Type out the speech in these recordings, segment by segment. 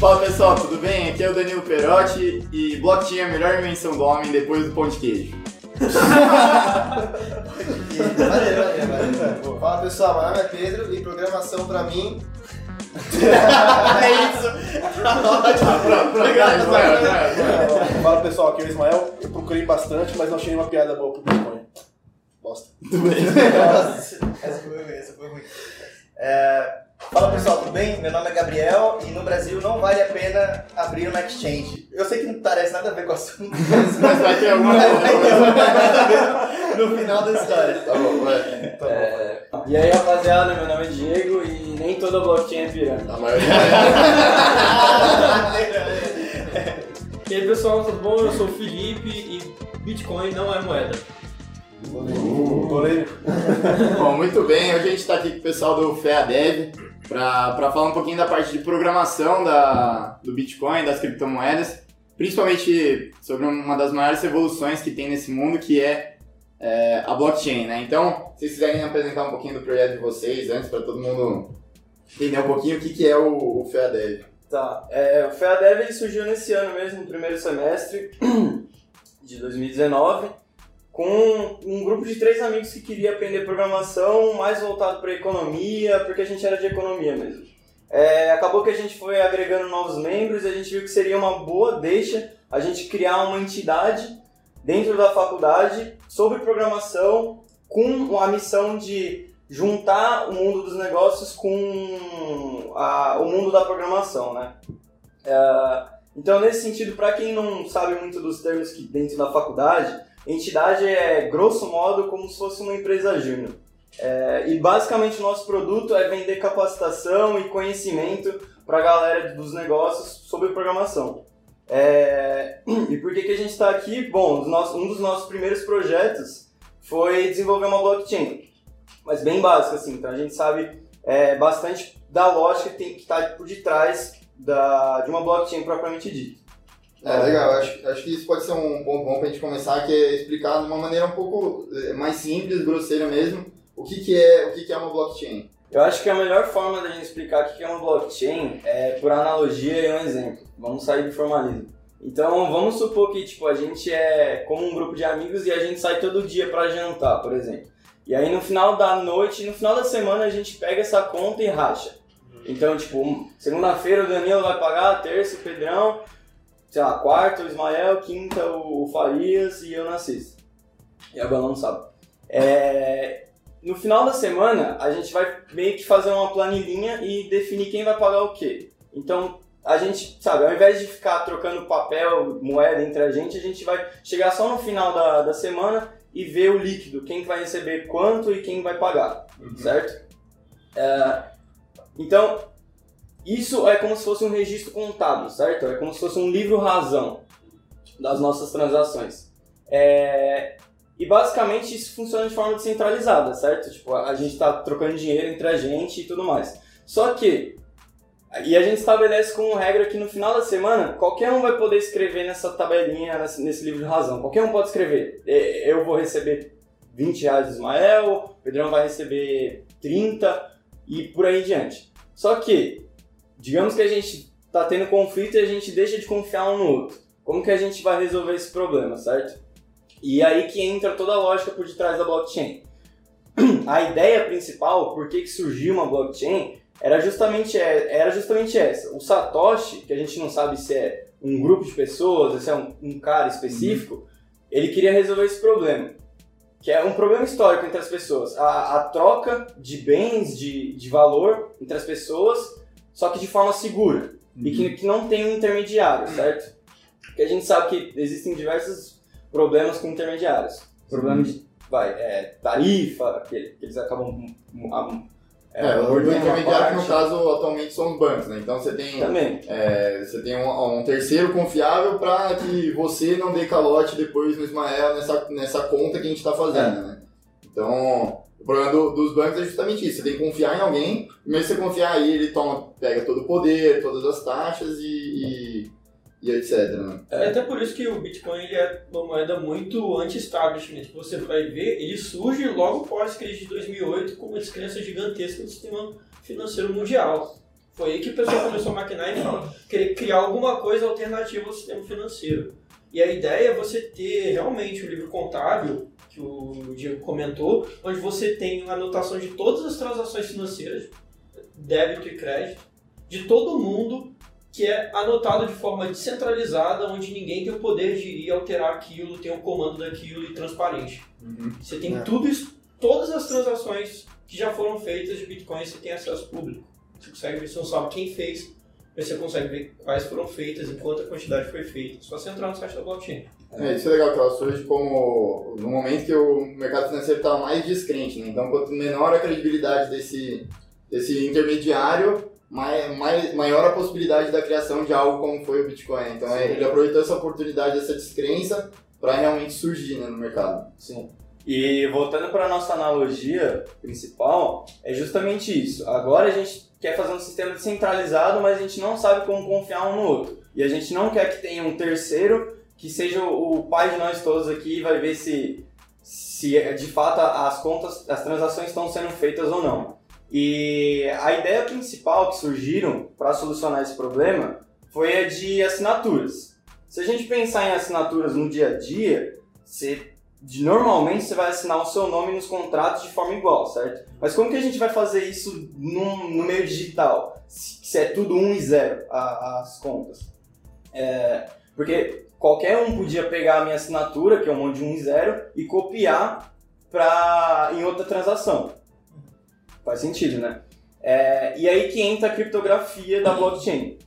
Fala pessoal, tudo bem? Aqui é o Danilo Perotti e blockchain é a melhor invenção do homem depois do pão de queijo. Valeu, valeu, valeu. Fala pessoal, meu nome é Pedro e programação pra mim. É isso! Pronto, pronto, vai, vai, vai. Fala pessoal, aqui é o Ismael. Eu procurei bastante, mas não achei nenhuma piada boa pro Bitcoin. Bosta. Essa foi ruim, essa foi ruim. É, fala pessoal, tudo bem? Meu nome é Gabriel e no Brasil não vale a pena abrir uma exchange. Eu sei que não parece nada a ver com o assunto, mas Mas vai ter alguma vai ter coisa. no final da história. Tá bom, vai. Tá bom. É, e aí rapaziada, meu nome é Diego e nem toda blockchain é pirâmide. A maioria E aí pessoal, tudo bom? Eu sou o Felipe e Bitcoin não é moeda. Polêmico. Bom, muito bem. Hoje a gente está aqui com o pessoal do FEADEV para falar um pouquinho da parte de programação da, do Bitcoin, das criptomoedas, principalmente sobre uma das maiores revoluções que tem nesse mundo, que é, é, a blockchain, né? Então, se vocês quiserem apresentar um pouquinho do projeto de vocês antes, para todo mundo entender um pouquinho o que, que é o, o FEADEV. Tá, é, o FEADEV surgiu nesse ano mesmo, no primeiro semestre de 2019, com um grupo de três amigos que queria aprender programação mais voltado para economia, porque a gente era de economia mesmo. É, acabou que a gente foi agregando novos membros e a gente viu que seria uma boa deixa a gente criar uma entidade dentro da faculdade sobre programação com a missão de juntar o mundo dos negócios com a- o mundo da programação, né? É, então, nesse sentido, para quem não sabe muito dos termos que dentro da faculdade, entidade é, grosso modo, como se fosse uma empresa júnior. É, e basicamente o nosso produto é vender capacitação e conhecimento para a galera dos negócios sobre programação. É, e por que, que a gente está aqui? Bom, um dos nossos primeiros projetos foi desenvolver uma blockchain, mas bem básica assim. Então a gente sabe é, bastante da lógica que tem que estar por detrás da, de uma blockchain propriamente dita. É, legal. Acho, acho que isso pode ser um ponto bom pra gente começar, que é explicar de uma maneira um pouco eh, mais simples, grosseira mesmo, o que, que, é, o que, que é uma blockchain. Eu acho que a melhor forma da gente explicar o que é uma blockchain é por analogia e um exemplo. Vamos sair do formalismo. Então, vamos supor que tipo, a gente é como um grupo de amigos e a gente sai todo dia para jantar, por exemplo. E aí no final da noite, no final da semana, a gente pega essa conta e racha. Então, tipo, segunda-feira o Danilo vai pagar, terça o Pedrão, sei lá, quarta o Ismael, quinta o Farias e eu na sexta. E agora não sabe. É, no final da semana, a gente vai meio que fazer uma planilhinha e definir quem vai pagar o quê. Então, a gente, sabe, ao invés de ficar trocando papel, moeda entre a gente, a gente vai chegar só no final da, da semana e ver o líquido, quem vai receber quanto e quem vai pagar, certo? É, então, isso é como se fosse um registro contábil, certo? É como se fosse um livro razão das nossas transações. É, e basicamente isso funciona de forma descentralizada, certo? Tipo, a gente está trocando dinheiro entre a gente e tudo mais. Só que, e a gente estabelece como regra que no final da semana, qualquer um vai poder escrever nessa tabelinha, nesse, nesse livro de razão. Qualquer um pode escrever. É, Eu vou receber 20 reais do Ismael, o Pedrão vai receber 30 e por aí em diante. Só que, digamos que a gente está tendo conflito e a gente deixa de confiar um no outro. Como que a gente vai resolver esse problema, certo? E aí que entra toda a lógica por detrás da blockchain. A ideia principal, por que, que surgiu uma blockchain, era justamente, é- era justamente essa. O Satoshi, que a gente não sabe se é um grupo de pessoas, se é um, um cara específico, ele queria resolver esse problema. Que é um problema histórico entre as pessoas. A, a troca de bens, de, de valor entre as pessoas, só que de forma segura. E que, que não tem um intermediário, certo? Porque a gente sabe que existem diversos problemas com intermediários. Problema de vai, é, tarifa, que, que eles acabam. um, É, o mordendo uma intermediário que no parte. caso atualmente são os bancos, né? Então você tem, é, você tem um, um terceiro confiável para que você não dê calote depois no Ismael nessa, nessa conta que a gente está fazendo, né? Então, o problema do- dos bancos é justamente isso. Você tem que confiar em alguém, mesmo você confiar aí, ele toma, pega todo o poder, todas as taxas e, e, e etc. Né? É até por isso que o Bitcoin ele é uma moeda muito anti-establishment. Você vai ver, ele surge logo após a crise de 2008 com uma descrença gigantesca do sistema financeiro mundial. Foi aí que o pessoal começou a maquinar e querer criar alguma coisa alternativa ao sistema financeiro. E a ideia é você ter realmente o um livro contábil, que o Diego comentou, onde você tem a anotação de todas as transações financeiras, débito e crédito, de todo mundo, que é anotado de forma descentralizada, onde ninguém tem o poder de ir alterar aquilo, tem o comando daquilo e transparente. Uhum. Você tem É. tudo isso, todas as transações que já foram feitas de Bitcoin, você tem acesso público. Você consegue ver, você não sabe quem fez, você consegue ver quais foram feitas e quanta quantidade foi feita. Só você entrar no site da blockchain. É, isso é legal que ela surge como no momento que o mercado financeiro estava mais descrente, né? Então, quanto menor a credibilidade desse, desse intermediário, mai, mai, maior a possibilidade da criação de algo como foi o Bitcoin. Então, é, ele aproveitou essa oportunidade, essa descrença, para realmente surgir né, no mercado. Sim. E voltando para nossa analogia principal, é justamente isso. Agora a gente quer fazer um sistema descentralizado, mas a gente não sabe como confiar um no outro. E a gente não quer que tenha um terceiro que seja o pai de nós todos aqui e vai ver se, se de fato as contas, as transações estão sendo feitas ou não. E a ideia principal que surgiram para solucionar esse problema foi a de assinaturas. Se a gente pensar em assinaturas no dia a dia, você normalmente você vai assinar o seu nome nos contratos de forma igual, certo? Mas como que a gente vai fazer isso no, no meio digital? Se, se, é tudo 1 e 0 a, as contas. É, porque qualquer um podia pegar a minha assinatura, que é um monte de 1 e 0, e copiar pra, em outra transação. Faz sentido, né? É, e aí que entra a criptografia da blockchain.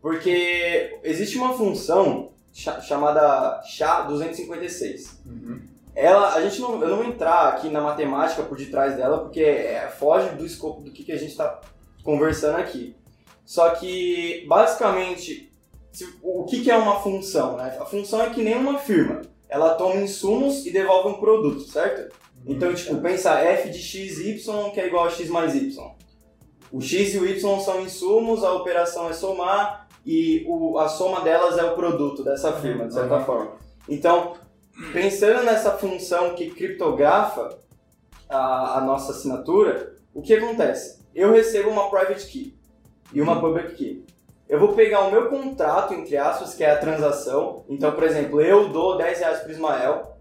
Porque existe uma função cha chamada SHA-256. Uhum. Ela, a gente não, eu não vou entrar aqui na matemática por detrás dela, porque é, foge do escopo do que, que a gente está conversando aqui. Só que, basicamente, se, o que, que é uma função? Né? A função é que nem uma firma. Ela toma insumos e devolve um produto, certo? Então, tipo, pensa f de x, y, que é igual a x mais y. O x e o y são insumos, a operação é somar, e o, a soma delas é o produto dessa firma, de certa Uhum. forma. Então, pensando nessa função que criptografa a, a nossa assinatura, o que acontece? Eu recebo uma private key e uma public key. Eu vou pegar o meu contrato, entre aspas, que é a transação. Então, por exemplo, eu dou 10 reais para Ismael.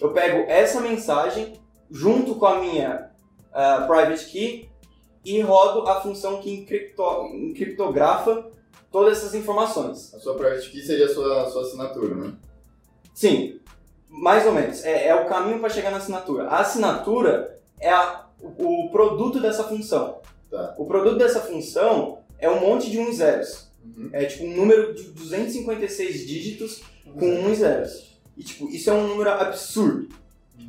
Eu pego essa mensagem junto com a minha ah, private key e rodo a função que encripto- encriptografa todas essas informações. A sua private key seria a sua, a sua assinatura, né? Sim, mais ou menos. É, é o caminho para chegar na assinatura. A assinatura é a- o, produto dessa função. Tá. O produto dessa função é um monte de 1 e zeros. Uhum. É tipo um número de 256 dígitos com 1 e zeros. E tipo, isso é um número absurdo.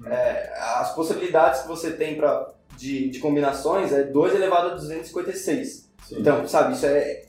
É, as possibilidades que você tem pra, de, de combinações é 2 elevado a 256. Sim. Então, sabe, isso é.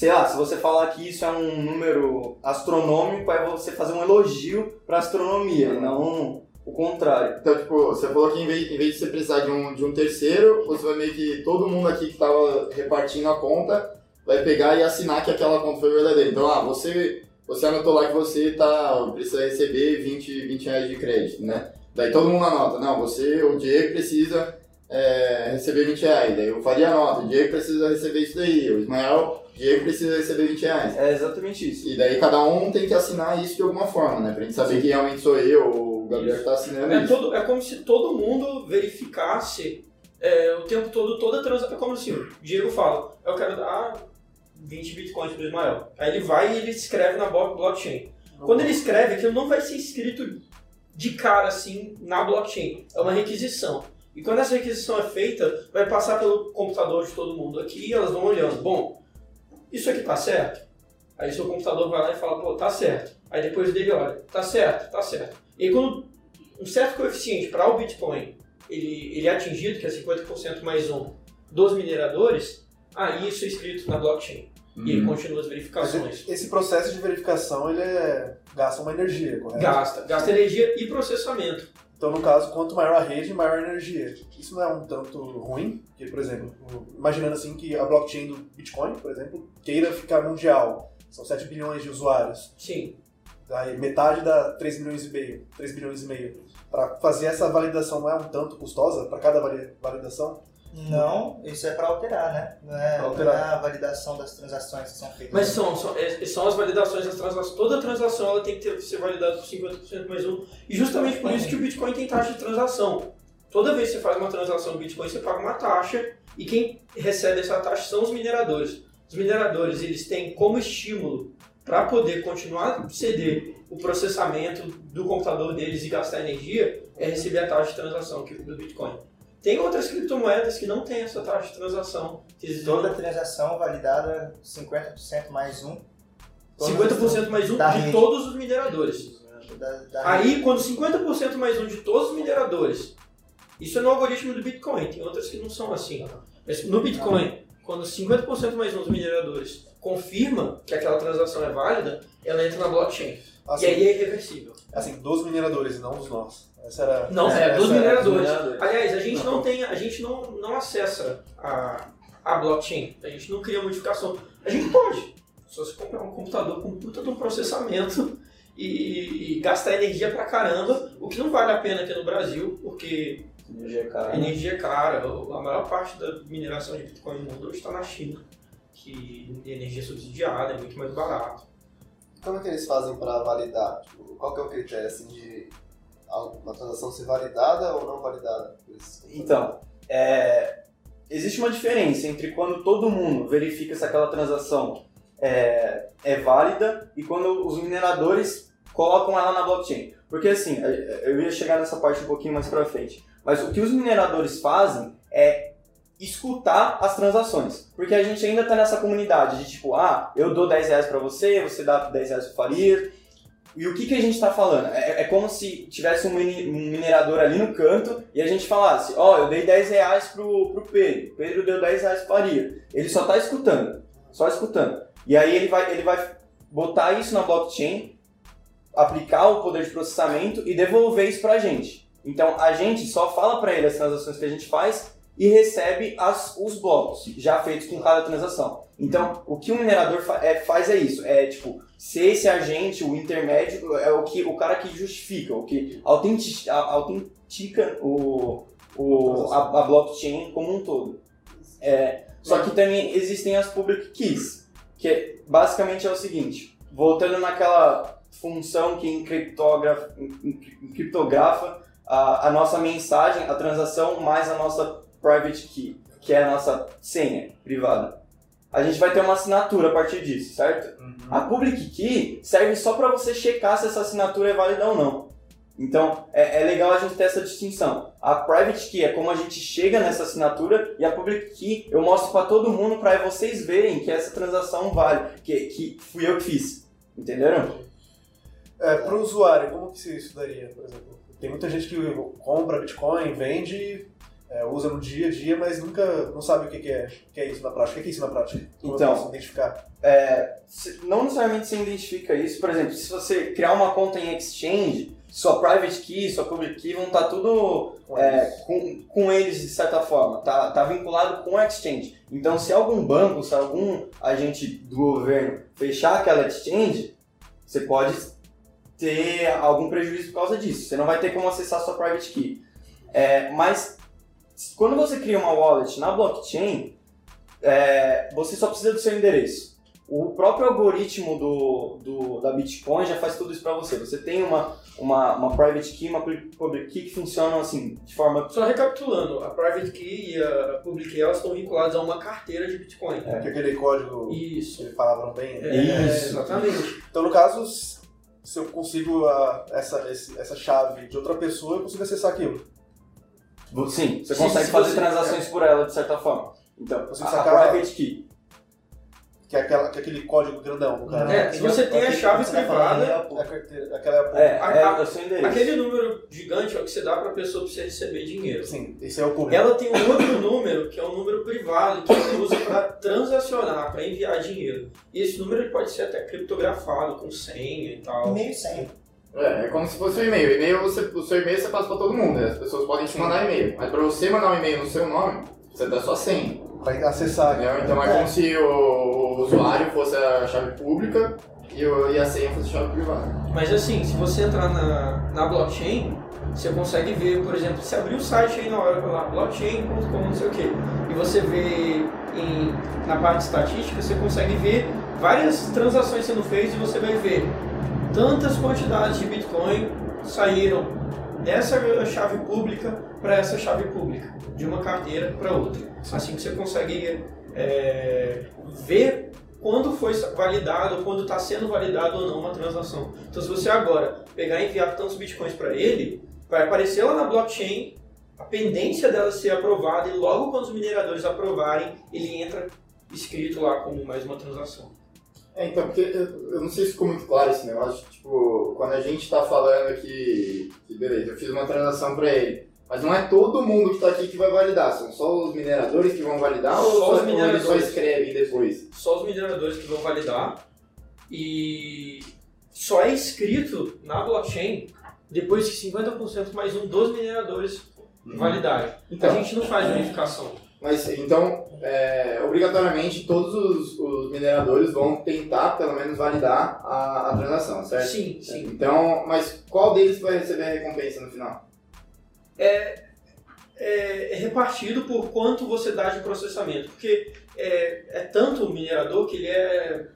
Sei lá, se você falar que isso é um número astronômico, é você fazer um elogio pra astronomia, não o contrário. Então, tipo, você falou que em vez, em vez de você precisar de um, de um terceiro, você vai meio que todo mundo aqui que tava repartindo a conta vai pegar e assinar que aquela conta foi verdadeira. Então, ah, você, você anotou lá que você tá, precisa receber 20, 20 reais de crédito, né? Daí todo mundo anota, não, você, o Diego precisa é, receber 20 reais. Daí eu faria a nota, o Diego precisa receber isso daí, o Ismael, Diego precisa receber 20 reais. É exatamente isso. E daí cada um tem que assinar isso de alguma forma, né? Pra gente saber que realmente sou eu ou o Gabriel que tá assinando É, isso. todo, é como se todo mundo verificasse é, o tempo todo toda a transação. É como assim, o Diego fala, eu quero dar 20 bitcoins pro Ismael. Aí ele vai e ele escreve na blo- blockchain. Quando ele escreve, aquilo não vai ser escrito de cara assim na blockchain. É uma requisição. E quando essa requisição é feita, vai passar pelo computador de todo mundo aqui e elas vão olhando. Bom, isso aqui tá certo? Aí seu computador vai lá e fala, pô, tá certo. Aí depois dele olha, tá certo, tá certo. E aí quando um certo coeficiente para o Bitcoin ele, ele é atingido, que é 50% mais um, dos mineradores, aí isso é escrito na blockchain. E ele Uhum. continua as verificações. Esse processo de verificação, ele é... gasta uma energia, correto? Gasta, gasta energia e processamento. Então, no caso, quanto maior a rede, maior a energia. Isso não é um tanto ruim? Porque, por exemplo, imaginando assim que a blockchain do Bitcoin, por exemplo, queira ficar mundial. São 7 bilhões de usuários. Sim. Aí metade dá 3 milhões e meio. 3 bilhões e meio. Para fazer essa validação não é um tanto custosa para cada vali- validação? Não, isso é para alterar, né? Não é, alterar. não é a validação das transações que são feitas. Mas são, são, é- são as validações das transações. Toda transação ela tem que ter, ser validada por 50% mais um. E justamente por isso que o Bitcoin tem taxa de transação. Toda vez que você faz uma transação no Bitcoin, você paga uma taxa. E quem recebe essa taxa são os mineradores. Os mineradores eles têm como estímulo para poder continuar a ceder o processamento do computador deles e gastar energia é receber a taxa de transação que do Bitcoin. Tem outras criptomoedas que não têm essa taxa de transação. que Toda transação validada 50% mais um. Todas 50% mais um de rede. todos os mineradores. Da, da rede. Aí, quando 50% mais um de todos os mineradores, isso é no algoritmo do Bitcoin, tem outras que não são assim. Mas no Bitcoin, quando 50% mais um dos mineradores confirma que aquela transação é válida, ela entra na blockchain. Assim, E aí é irreversível. assim, dos mineradores não dos nossos. Essa era, Não, é, dos mineradores. mineradores. Aliás, a gente não tem, a gente não, não acessa a, a blockchain, a gente não cria modificação. A gente pode, só se comprar um computador com puta de um processamento e, e gastar energia pra caramba, o que não vale a pena aqui no Brasil, porque Energia cara. a energia é cara, a maior parte da mineração de Bitcoin no mundo hoje está na China, que energia subsidiada é muito mais barato. Como é que eles fazem para validar? Tipo, qual que é o critério assim de uma transação ser validada ou não validada? Então, é, existe uma diferença entre quando todo mundo verifica se aquela transação é, é válida e quando os mineradores colocam ela na blockchain. Porque assim, eu ia chegar nessa parte um pouquinho mais pra frente. Mas o que os mineradores fazem é escutar as transações. Porque a gente ainda tá nessa comunidade de tipo, ah, eu dou 10 reais pra você, você dá 10 reais pro Faria. E o que, que a gente tá falando? É, é como se tivesse um, minerador ali no canto e a gente falasse, ó, eu dei 10 reais pro, pro Pedro, Pedro deu 10 reais pro Faria. Ele só tá escutando, só escutando. E aí ele vai, ele vai botar isso na blockchain, aplicar o poder de processamento e devolver isso pra gente. Então a gente só fala pra ele as transações que a gente faz e recebe as, os blocos já feitos com cada transação. Então o que o minerador fa- é, faz é isso, é tipo ser esse agente, o intermédio, é o que o cara que justifica, o que autenti- a- autentica o, o, a, a blockchain como um todo. É, só que também existem as public keys, que é- basicamente é o seguinte, voltando naquela função que encriptografa, encriptografa a, a nossa mensagem, a transação, mais a nossa private key, que é a nossa senha privada. A gente vai ter uma assinatura a partir disso, certo? A public key serve só para você checar se essa assinatura é válida ou não. Então, é, é legal a gente ter essa distinção. A private key é como a gente chega nessa assinatura e a public key eu mostro para todo mundo para vocês verem que essa transação vale, que, que fui eu que fiz. Entenderam? É, para o usuário, como que se isso daria, por exemplo? Tem muita gente que compra Bitcoin, vende, é, usa no dia a dia, mas nunca não sabe o que, que é, que é isso na prática. O que é isso na prática? Como Então. eu posso identificar? Se- não necessariamente você identifica isso. Por exemplo, se você criar uma conta em exchange, sua private key, sua public key vão estar tudo Com é, eles? com, com eles de certa forma. Tá, tá vinculado com o exchange. Então, se algum banco, se algum agente do governo fechar aquela exchange, você pode ter algum prejuízo por causa disso. Você não vai ter como acessar sua private key. É, mas quando você cria uma wallet na blockchain, é, você só precisa do seu endereço. O próprio algoritmo do, do- da Bitcoin já faz tudo isso para você. Você tem uma, uma, uma private key, uma public key que funcionam assim, de forma. Só recapitulando, a private key e a public key elas estão vinculadas a uma carteira de Bitcoin. Que é aquele código que Isso. ele falava bem. É, né? Isso. exatamente. Então, no caso, se eu consigo a- essa, esse- essa chave de outra pessoa, eu consigo acessar aquilo. Sim, você consegue se fazer você- transações por ela de certa forma. Então, Consigo a, sacar- a private key. Que é, aquela, que é aquele código grandão cara. É, se você tem a chave você tá privada, É a aquela é a É, A- é, a- o seu endereço. aquele número gigante é o que você dá para a pessoa para você receber dinheiro. Sim, esse é o público. Ela tem um outro número, que é um número privado, que ela usa para transacionar, para enviar dinheiro. E esse número ele pode ser até criptografado, com senha e tal. meio sem. É, é como se fosse o e-mail. O e-mail, você, o seu e-mail você passa pra todo mundo, né? As pessoas podem te mandar e-mail. Mas pra você mandar um e-mail no seu nome, você dá sua senha. Pra acessar. Entendeu? Então é como se o, o usuário fosse a chave pública e, o- e a senha fosse a chave privada. Mas assim, se você entrar na, na blockchain, você consegue ver, por exemplo, se abrir o site aí na hora lá, blockchain.com, não sei o que, e você vê em, na parte estatística, você consegue ver várias transações sendo feitas e você vai ver tantas quantidades de Bitcoin saíram dessa chave pública para essa chave pública, de uma carteira para outra. Assim que você consegue é, ver quando foi validado, quando está sendo validado ou não uma transação. Então, se você agora pegar e enviar tantos bitcoins para ele, vai aparecer lá na blockchain a pendência dela ser aprovada e logo quando os mineradores aprovarem, ele entra escrito lá como mais uma transação. É, então, porque eu, não sei se ficou muito claro esse negócio, tipo, quando a gente tá falando que, que beleza, eu fiz uma transação para ele, mas não é todo mundo que tá aqui que vai validar, são só os mineradores que vão validar Só ou, os ou eles só mineradores. escrevem depois? Só os mineradores que vão validar e só é escrito na blockchain depois que 50% mais um dos mineradores validarem. Então, a gente não faz verificação. Mas então, é, obrigatoriamente, todos os, os mineradores vão tentar, pelo menos, validar a, a transação, certo? Sim, sim. Então, mas qual deles vai receber a recompensa no final? é, é repartido por quanto você dá de processamento. Porque é, é tanto o minerador que ele é,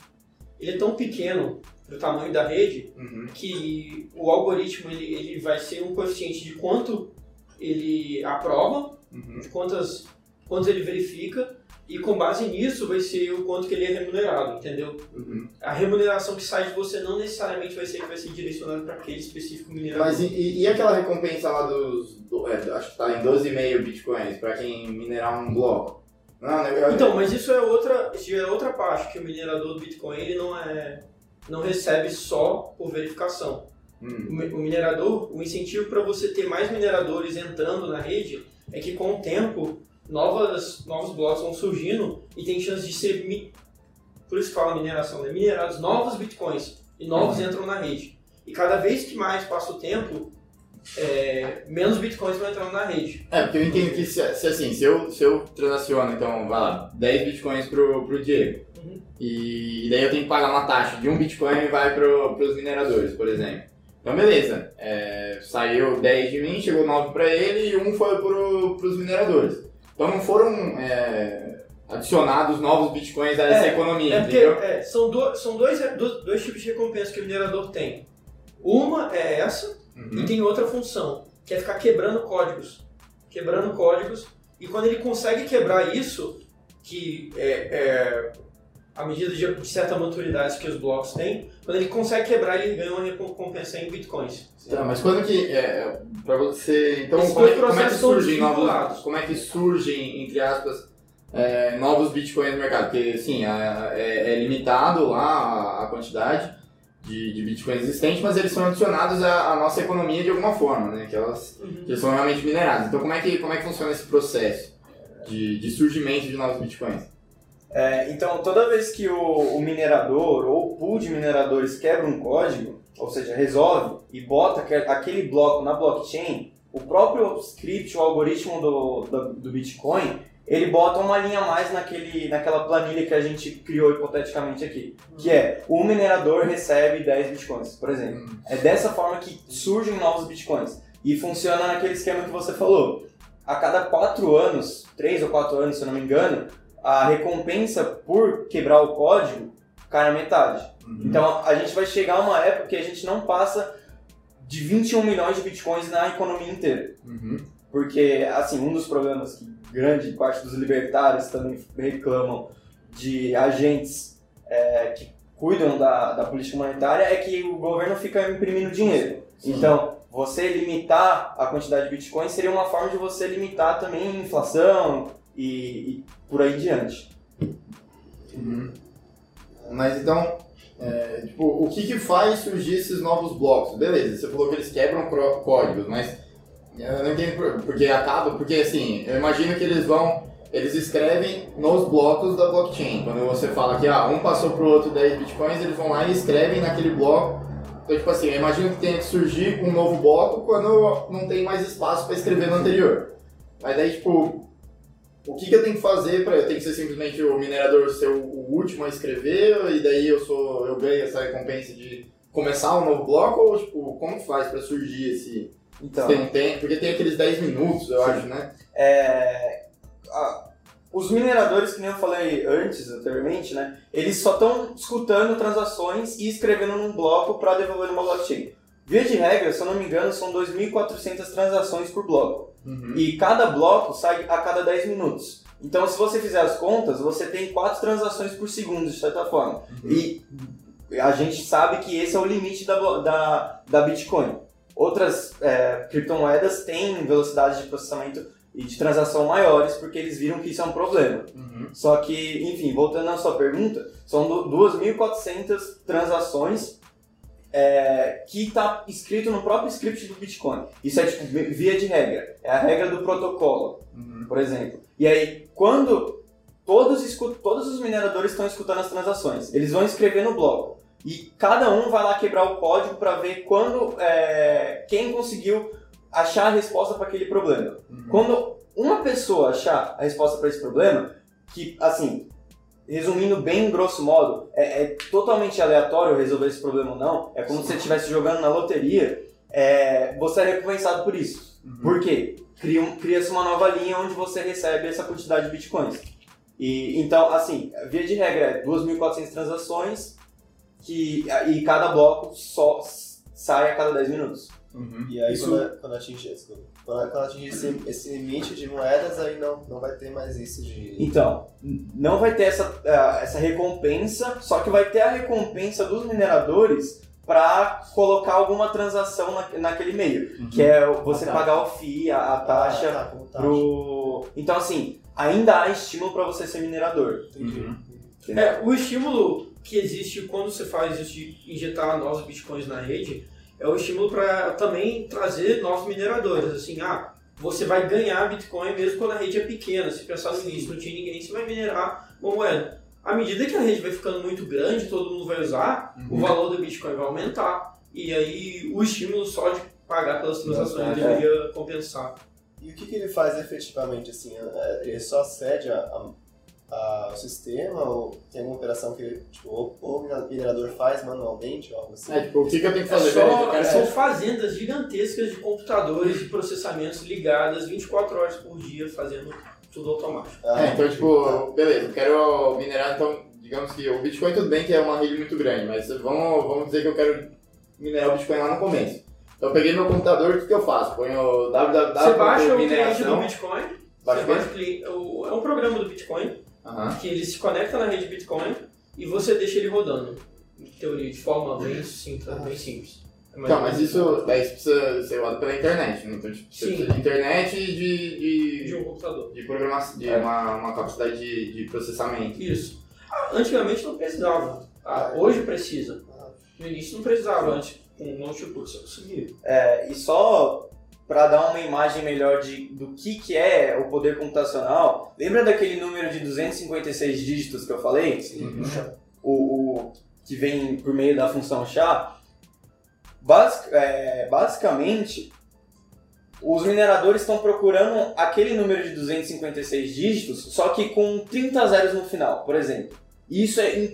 ele é tão pequeno do tamanho da rede Uhum. que o algoritmo ele, ele vai ser um coeficiente de quanto ele aprova, Uhum. de quantas, quantos ele verifica, e com base nisso vai ser o quanto que ele é remunerado, entendeu? Uhum. A remuneração que sai de você não necessariamente vai ser vai ser direcionada para aquele específico minerador. Mas e, e- aquela recompensa lá dos. do- é, acho que tá em 12,5 bitcoins pra quem minerar um bloco? Não, né? eu- Então, mas isso é outra, isso é outra parte, que o minerador do Bitcoin ele não é não recebe só por verificação. O, Hum, mi- o minerador, o incentivo para você ter mais mineradores entrando na rede é que com o tempo novas novos blocos vão surgindo e tem chance de ser mi- por isso que fala mineração, né? Minerados novos bitcoins e novos entram na rede. E cada vez que mais passa o tempo, é, menos bitcoins vão entrando na rede. É, porque eu entendo que se, se assim, se eu, se eu transaciono, então, vai lá, 10 bitcoins pro, pro Diego, Uhum. e, daí eu tenho que pagar uma taxa de um bitcoin e vai pro, pros mineradores, por exemplo. Então, beleza, é, saiu 10 de mim, chegou 9 pra ele e um foi pro, pros mineradores. Então não foram é, adicionados novos bitcoins a essa É, economia, É porque entendeu? é, são, do- são dois, dois, dois tipos de recompensa que o minerador tem. Uma é essa, Uhum. e tem outra função, que é ficar quebrando códigos. Quebrando códigos, e quando ele consegue quebrar isso, que é, a medida de, certa maturidade que os blocos têm, quando ele consegue quebrar, ele ganha uma recompensa em bitcoins. Tá, mas quando que. É, pra você. Então, como é, como é que surgem novos. Como é que surgem, entre aspas, é, novos bitcoins no mercado? Porque, sim, é, é- limitado lá a, a quantidade de, de bitcoins existentes, mas eles são adicionados à, à nossa economia de alguma forma, né? Que elas, que eles são realmente minerados. Então, como é que, como é que funciona esse processo de, de surgimento de novos bitcoins? É, então, toda vez que o, o minerador ou o pool de mineradores quebra um código, ou seja, resolve e bota aque- aquele bloco na blockchain, o próprio script, o algoritmo do, do, do Bitcoin, ele bota uma linha a mais naquele, naquela planilha que a gente criou hipoteticamente aqui, que é o minerador recebe 10 Bitcoins, por exemplo. É dessa forma que surgem novos Bitcoins. E funciona naquele esquema que você falou. A cada 4 anos, 3 ou 4 anos, se eu não me engano, a recompensa por quebrar o código cai na metade. Então a gente vai chegar a uma época que a gente não passa de 21 milhões de bitcoins na economia inteira. Uhum. Porque, assim, um dos problemas que grande parte dos libertários também reclamam de agentes é, que cuidam da, da política monetária é que o governo fica imprimindo dinheiro. Então, você limitar a quantidade de bitcoins seria uma forma de você limitar também a inflação e, e por aí em diante. Uhum. Mas então, é, tipo, o que, que faz surgir esses novos blocos? Beleza, você falou que eles quebram códigos, mas eu não entendo por, porque acaba, porque assim, eu imagino que eles vão, eles escrevem nos blocos da blockchain. Quando você fala que ah, um passou pro outro 10 bitcoins, eles vão lá e escrevem naquele bloco. Então, tipo assim, eu imagino que tenha que surgir um novo bloco quando não tem mais espaço para escrever no anterior. Mas daí, tipo, o que, que eu tenho que fazer para eu tenho que ser simplesmente o minerador ser o, o último a escrever e daí eu sou eu ganho essa recompensa de começar um novo bloco ou tipo como faz para surgir esse Então, tem, tem, porque tem aqueles 10 minutos, eu acho, né? é, os mineradores, que nem eu falei antes, anteriormente, né? Eles só estão escutando transações e escrevendo num bloco para devolver numa blockchain. Via de regra, se eu não me engano, são 2.400 transações por bloco. E cada bloco sai a cada 10 minutos. Então, se você fizer as contas, você tem 4 transações por segundo, de certa forma. E a gente sabe que esse é o limite da, da, da Bitcoin. Outras é, criptomoedas têm velocidades de processamento e de transação maiores, porque eles viram que isso é um problema. Uhum. Só que, enfim, voltando à sua pergunta, são du- 2.400 transações é, que está escrito no próprio script do Bitcoin. Isso é tipo via de regra. É a regra do protocolo, Uhum. por exemplo. E aí, quando todos, escu- todos os mineradores estão escutando as transações, eles vão escrever no bloco. E cada um vai lá quebrar o código para ver quando é, quem conseguiu achar a resposta para aquele problema. Uhum. Quando uma pessoa achar a resposta para esse problema, que, assim, resumindo bem grosso modo, é, é totalmente aleatório resolver esse problema ou não, é como se você estivesse jogando na loteria, é, você é recompensado por isso. Uhum. Por quê? Cria um- Cria-se uma nova linha onde você recebe essa quantidade de bitcoins. E, então, assim, via de regra, é 2.400 transações que, e cada bloco só sai a cada 10 minutos. Uhum. E aí Isso- quando, quando atingir, desculpa, quando, quando atingir esse, esse limite de moedas, aí não, não vai ter mais isso de. Então, não vai ter essa, ah, essa recompensa, só que vai ter a recompensa dos mineradores para colocar alguma transação na, naquele meio, que é você pagar o FII, a, a taxa, Ah, tá, taxa. pro... Então, assim, ainda há estímulo para você ser minerador. Uhum. É, o estímulo que existe quando você faz isso de injetar novos bitcoins na rede é o estímulo para também trazer novos mineradores. Assim, ah, você vai ganhar bitcoin mesmo quando a rede é pequena. Se pensar no início, não tinha ninguém, você vai minerar uma moeda. À medida que a rede vai ficando muito grande, todo mundo vai usar, o valor do bitcoin vai aumentar. E aí o estímulo só de pagar pelas transações deveria compensar. E o que, que ele faz efetivamente? Assim, é- ele só cede a, a- a- ao sistema ou tem alguma operação que tipo, ou, ou o minerador faz manualmente ou algo assim? É, tipo, o que, que eu tenho que É fazer? Eu só, quero são fazendas gigantescas de computadores e processamentos ligadas 24 horas por dia fazendo tudo automático. Ah, É, então, tipo, beleza, eu quero minerar, então, digamos que o Bitcoin tudo bem que é uma rede muito grande, mas vamos, vamos dizer que eu quero minerar o Bitcoin lá no começo. Então eu peguei meu computador, o que, que eu faço? Ponho www. Você baixa o cliente do. Bitcoin, Baixa você o baixa o cliente, o- é um programa do Bitcoin Aham. que ele se conecta na rede Bitcoin e você deixa ele rodando. Em teoria, de forma bem sucinta, bem simples. É Então, mas isso, daí isso precisa ser usado pela internet, né? Então, tipo, você Sim. precisa de internet e de, de de, um computador. de programação, de É. uma, uma capacidade de, de processamento. Isso. Ah, Antigamente não precisava. Ah, hoje precisa. No início não precisava, antes com um notebook você conseguia. É, e só para dar uma imagem melhor de, do que, que é o poder computacional, lembra daquele número de 256 dígitos que eu falei? Uhum. O, o- que vem por meio da função? Basic- é, basicamente, os mineradores estão procurando aquele número de 256 dígitos, só que com 30 zeros no final, por exemplo. E isso é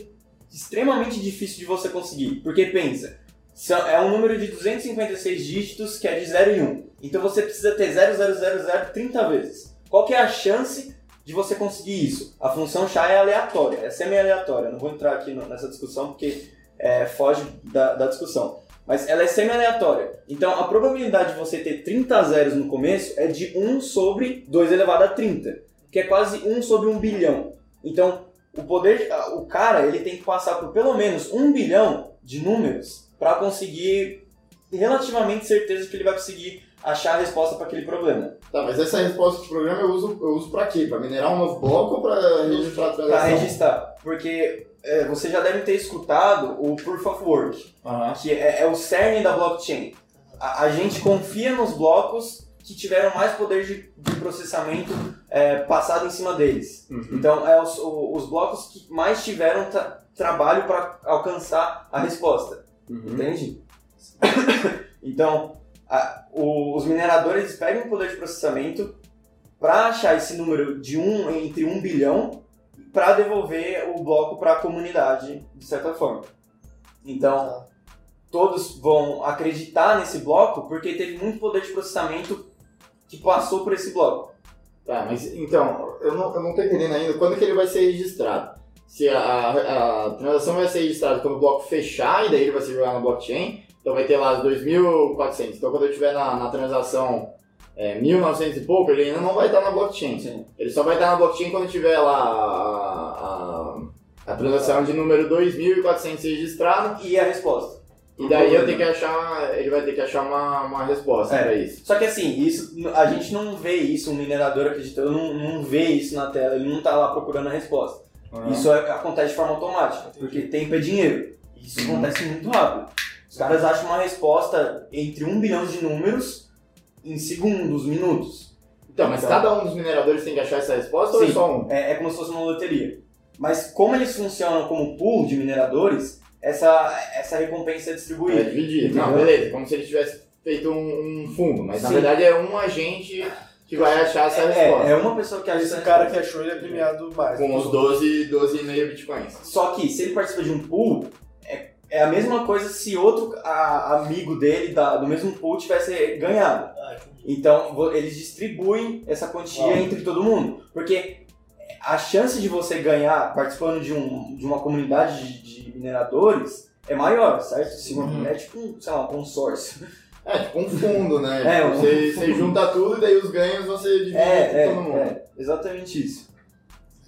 extremamente difícil de você conseguir, porque pensa, é um número de 256 dígitos que é de 0 e 1. Então você precisa ter 0000 30 vezes. Qual que é a chance de você conseguir isso? A função SHA é aleatória, é semi-aleatória. Não vou entrar aqui nessa discussão porque é, foge da, da discussão. Mas ela é semi-aleatória. Então a probabilidade de você ter 30 zeros no começo é de 1 sobre 2 elevado a 30, que é quase 1 sobre 1 bilhão. Então o poder, o cara, ele tem que passar por pelo menos 1 bilhão de números para conseguir relativamente certeza que ele vai conseguir achar a resposta para aquele problema. Tá, mas essa resposta do programa eu uso, eu uso pra quê? Pra minerar um novo bloco ou pra registrar a Para transação? registrar, porque é, você já deve ter escutado o Proof of Work, Aham. que é, é o cerne da blockchain. A, a gente confia nos blocos que tiveram mais poder de, de processamento é, passado em cima deles. Uhum. Então, é os, o- os blocos que mais tiveram tra- trabalho para alcançar a resposta. Uhum. Entende? então, a- o- os mineradores pegam o poder de processamento para achar esse número de um entre 1 bilhão para devolver o bloco para a comunidade, de certa forma. Então, todos vão acreditar nesse bloco porque teve muito poder de processamento que passou por esse bloco. Tá, mas então, eu não, eu não tô entendendo ainda quando que ele vai ser registrado. Se a, a, a transação vai ser registrada quando o bloco fechar e daí ele vai ser jogado na blockchain, então vai ter lá os 2.400. Então quando eu estiver na, na transação é, 1.900 e pouco, ele ainda não vai estar na blockchain. Sim. Ele só vai estar na blockchain quando tiver lá a, a, a transação de número 2.400 registrado. E a resposta. E daí eu tenho que achar, ele vai ter que achar uma, uma resposta É. pra isso. Só que assim, isso, a gente não vê isso, um minerador acreditando, não, não vê isso na tela, ele não tá lá procurando a resposta. Isso é- acontece de forma automática, porque tempo é dinheiro. Isso Uhum. acontece muito rápido. Os caras acham uma resposta entre um bilhão de números em segundos, minutos. Então, mas Então- cada um dos mineradores tem que achar essa resposta ou é Sim. só um? É, é como se fosse uma loteria. Mas como eles funcionam como pool de mineradores, essa, essa recompensa é É distribuída. dividido. Não, Entendeu? beleza, como se ele tivesse feito um, um fundo, mas na Sim. verdade é um agente que vai achar essa É, resposta. é uma pessoa que acha Esse cara resposta. que achou, ele é premiado mais. Com os 12, 12,5 bitcoins. Só que se ele participa de um pool, é, é a mesma coisa se outro a- amigo dele da- do mesmo pool tivesse ganhado. Ah. Então eles distribuem essa quantia Ah. entre todo mundo. Porque a chance de você ganhar participando de, um, de uma comunidade de, de mineradores é maior, certo? Se uma- Uhum. É tipo, um, sei lá, um consórcio. É, tipo um fundo, né? É, Tipo, um você, fundo. você junta tudo e daí os ganhos você divide É, entre é, todo mundo. é, exatamente isso.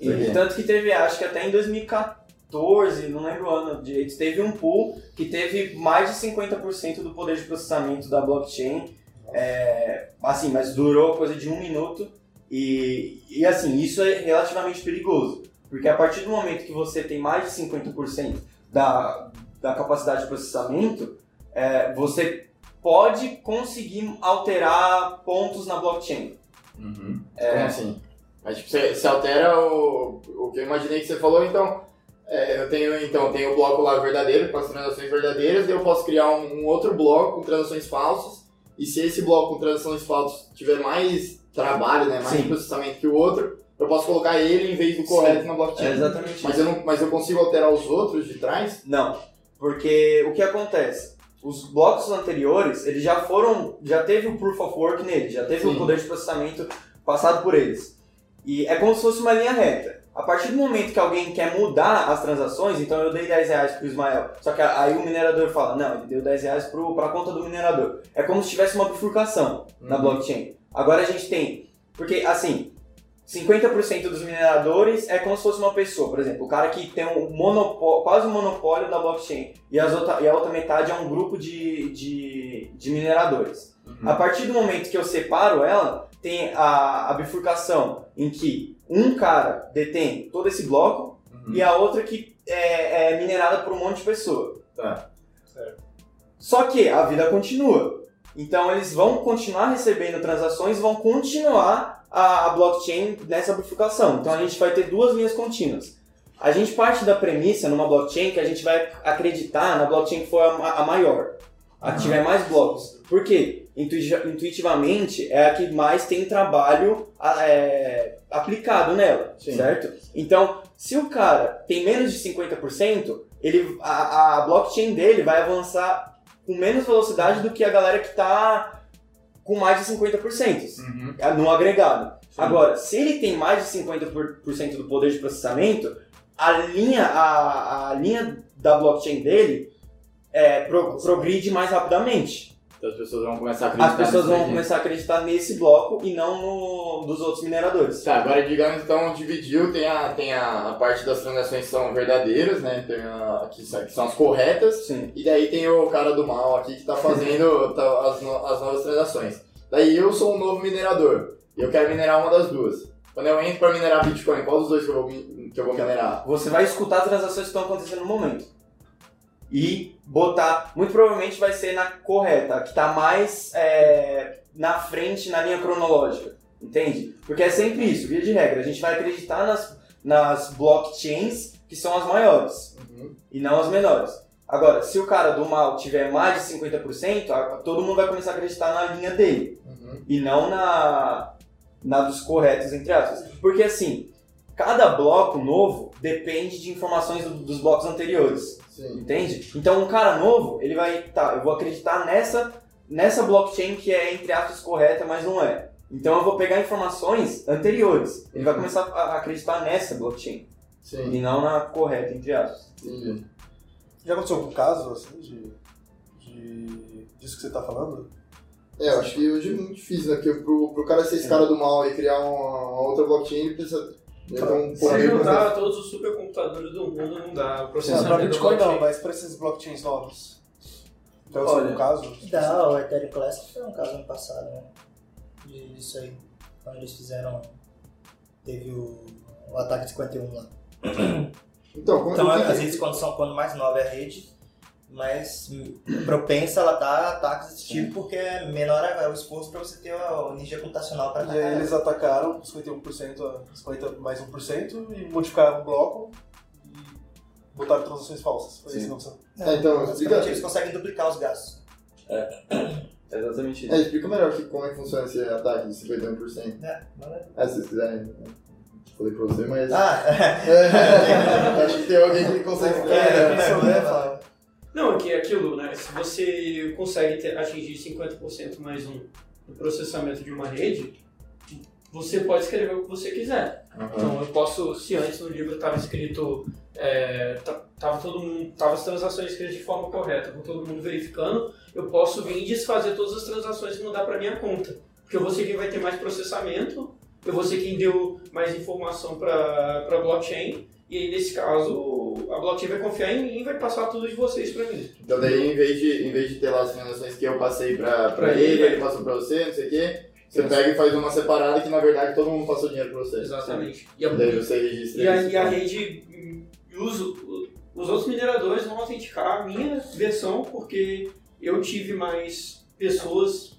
E, Entendi. tanto que teve, acho que até em 2014, não lembro o ano direito, teve um pool que teve mais de 50% do poder de processamento da blockchain. É, assim, mas durou coisa de um minuto. E, e assim, isso é relativamente perigoso. Porque a partir do momento que você tem mais de 50% da, da capacidade de processamento, é, você pode conseguir alterar pontos na blockchain. Uhum. É. Como assim? Mas tipo, você, você altera o, o que eu imaginei que você falou, então. é, eu tenho então eu tenho o bloco lá verdadeiro com as transações verdadeiras, daí eu posso criar um, um outro bloco com transações falsas. E se esse bloco com transações falsas tiver mais trabalho, né, mais Sim. processamento que o outro, eu posso colocar ele em vez do Sim. correto na blockchain. É exatamente Mas isso. eu, não, mas eu consigo alterar os outros de trás? Não, porque o que acontece? Os blocos anteriores, eles já foram, já teve o proof of work nele, já teve Sim. o poder de processamento passado por eles. E é como se fosse uma linha reta. A partir do momento que alguém quer mudar as transações, então eu dei 10 reais pro Ismael, só que aí o minerador fala, não, ele deu 10 reais pro, pra conta do minerador. É como se tivesse uma bifurcação na Uhum. blockchain. Agora a gente tem, porque assim, 50% dos mineradores é como se fosse uma pessoa, por exemplo, o cara que tem um monopólio, quase um monopólio da blockchain, e, as outra, e a outra metade é um grupo de, de, de mineradores. Uhum. A partir do momento que eu separo ela, tem a, a bifurcação em que um cara detém todo esse bloco Uhum. e a outra que é, é minerada por um monte de pessoa. Tá. Só que a vida continua. Então eles vão continuar recebendo transações, vão continuar a, a blockchain nessa bifurcação. Então a gente vai ter duas linhas contínuas. A gente parte da premissa numa blockchain que a gente vai acreditar na blockchain que for a, a maior, a que tiver mais blocos. Por quê? Intuiti- Intuitivamente é a que mais tem trabalho é, aplicado nela, Sim. certo? Então, se o cara tem menos de 50%, ele, a, a blockchain dele vai avançar com menos velocidade do que a galera que está com mais de 50% Uhum. no agregado. Sim. Agora, se ele tem mais de 50% do poder de processamento, a linha, a, a linha da blockchain dele é, pro- progride mais rapidamente. Então as pessoas vão começar a acreditar As pessoas vão começar a acreditar nesse bloco e não no dos outros mineradores. Tá, agora digamos então dividiu, tem a, tem a, a parte das transações que são verdadeiras, né? Tem a, que, são, que são as corretas, Sim. e daí tem o cara do mal aqui que tá fazendo tá, as, no- as novas transações. Daí eu sou um novo minerador, e eu quero minerar uma das duas. Quando eu entro pra minerar Bitcoin, qual dos dois que eu vou, que eu vou minerar? Você vai escutar as transações que estão acontecendo no momento. E botar, muito provavelmente vai ser na correta, que está mais é, na frente na linha cronológica. Entende? Porque é sempre isso, via de regra. A gente vai acreditar nas, nas blockchains que são as maiores e não as menores. Agora, se o cara do mal tiver mais de 50%, a- todo mundo vai começar a acreditar na linha dele Uhum. e não na dados corretos, entre aspas. Porque assim, cada bloco novo depende de informações do- dos blocos anteriores. Sim. Entende? Então um cara novo, ele vai, tá, eu vou acreditar nessa, nessa blockchain que é entre aspas correta, mas não é. Então eu vou pegar informações anteriores. Ele vai começar a acreditar nessa blockchain Sim. e não na correta, entre aspas. Entendi. Já aconteceu algum caso, assim, de, de disso que você tá falando? É, eu acho que hoje é muito difícil, né? Porque pro, pro cara ser esse cara do mal e criar uma, uma outra blockchain, ele precisa tem um Se juntar todos os supercomputadores do mundo, não dá. O Não, pra processamento do Bitcoin não, mas pra esses blockchains novos. Já aconteceu Olha, algum caso? Dá, o Ethereum Classic foi um caso ano passado, né? Disso aí. Quando eles fizeram. Teve o, o ataque de 51 lá. Então, como Então, às vezes, quando, são, quando mais nova é a rede, mais propensa ela tá a ataques desse tipo, porque é menor a- o esforço para você ter a energia computacional para E atacar. aí eles atacaram 51% a 50 mais 1% e modificaram o bloco e botaram transações falsas. Foi Sim. isso que aconteceu. É, então, explica, eles conseguem duplicar os gastos. É exatamente isso. é, explica melhor aqui como é que funciona esse ataque de 51%. Né? Não é- É, se vocês quiserem. né? Falei pra você, mas. Ah, É, acho que tem alguém que consegue explicar É, melhor. Isso, Não, que é aquilo, né? Se você consegue ter- atingir 50% mais um no processamento de uma rede, você pode escrever o que você quiser. Então eu posso, se antes no livro estava escrito, é, ta- tava todo mundo, tava as transações escritas de forma correta, com todo mundo verificando, eu posso vir e desfazer todas as transações e mudar para minha conta, porque eu vou ser quem vai ter mais processamento, eu vou ser quem deu mais informação para a blockchain. E aí, nesse caso, a blockchain vai confiar em mim e vai passar tudo de vocês para mim. Então daí, em vez de, em vez de ter lá as transações que eu passei Pra ele, ele, ele passou pra você, não sei o quê, você pega e faz uma separada que na verdade todo mundo passou dinheiro pra você. Exatamente. E a, Daí você registra e a, isso. e a rede, hum, usa, os outros mineradores vão autenticar a minha versão porque eu tive mais pessoas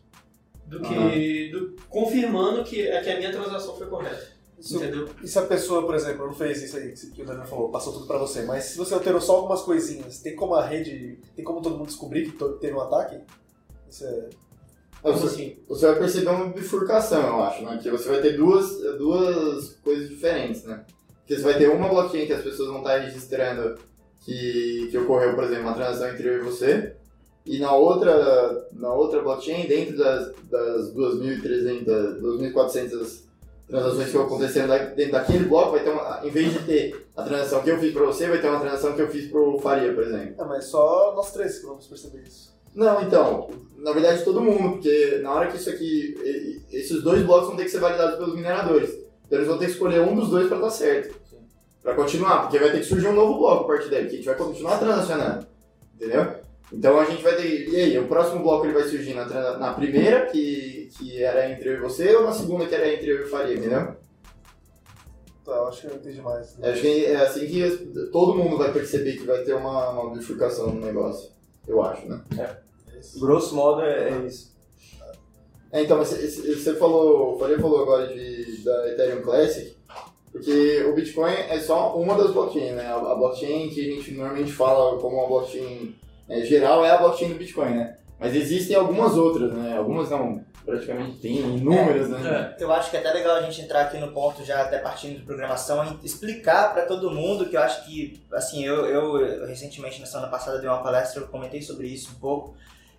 do que do- confirmando que, que a minha transação foi correta. Isso- Entendeu? E se a pessoa, por exemplo, não fez isso aí que o Daniel falou, passou tudo pra você, mas se você alterou só algumas coisinhas, tem como a rede, tem como todo mundo descobrir que to- teve um ataque? Isso é... Você, assim? você vai perceber uma bifurcação, eu acho, né? Que você vai ter duas, duas coisas diferentes, né? Porque você vai ter uma blockchain que as pessoas vão estar registrando que, que ocorreu, por exemplo, uma transação entre eu e você, e na outra, na outra blockchain, dentro das, das 2.300, 2.400 transações que aconteceram dentro daquele bloco, vai ter uma, em vez de ter a transação que eu fiz pra você, vai ter uma transação que eu fiz pro Faria, por exemplo. É, mas só nós três que vamos perceber isso. Não, então, na verdade todo mundo, porque na hora que isso aqui, esses dois blocos vão ter que ser validados pelos mineradores. Então eles vão ter que escolher um dos dois para dar certo. Para continuar, porque vai ter que surgir um novo bloco a partir daí, que a gente vai continuar transacionando. Entendeu? Então a gente vai ter. E aí, o próximo bloco ele vai surgir na, na primeira, que, que era entre eu e você, ou na segunda, que era entre eu e o Faria, entendeu? Tá, eu acho que eu entendi mais. Acho que é assim que todo mundo vai perceber que vai ter uma, uma bifurcação no negócio. Eu acho, né? Grosso modo é, é isso. É, então, você, você falou, o Faria falou agora de, da Ethereum Classic, porque o Bitcoin é só uma das blockchains, né? A, a blockchain que a gente normalmente fala como uma blockchain é, geral é a blockchain do Bitcoin, né? Mas existem algumas outras, né? Algumas não, praticamente tem inúmeras, né? Eu acho que é até legal a gente entrar aqui no ponto, já até partindo de programação, e explicar para todo mundo que eu acho que, assim, eu, eu, eu recentemente, na semana passada, dei uma palestra, eu comentei sobre isso um pouco,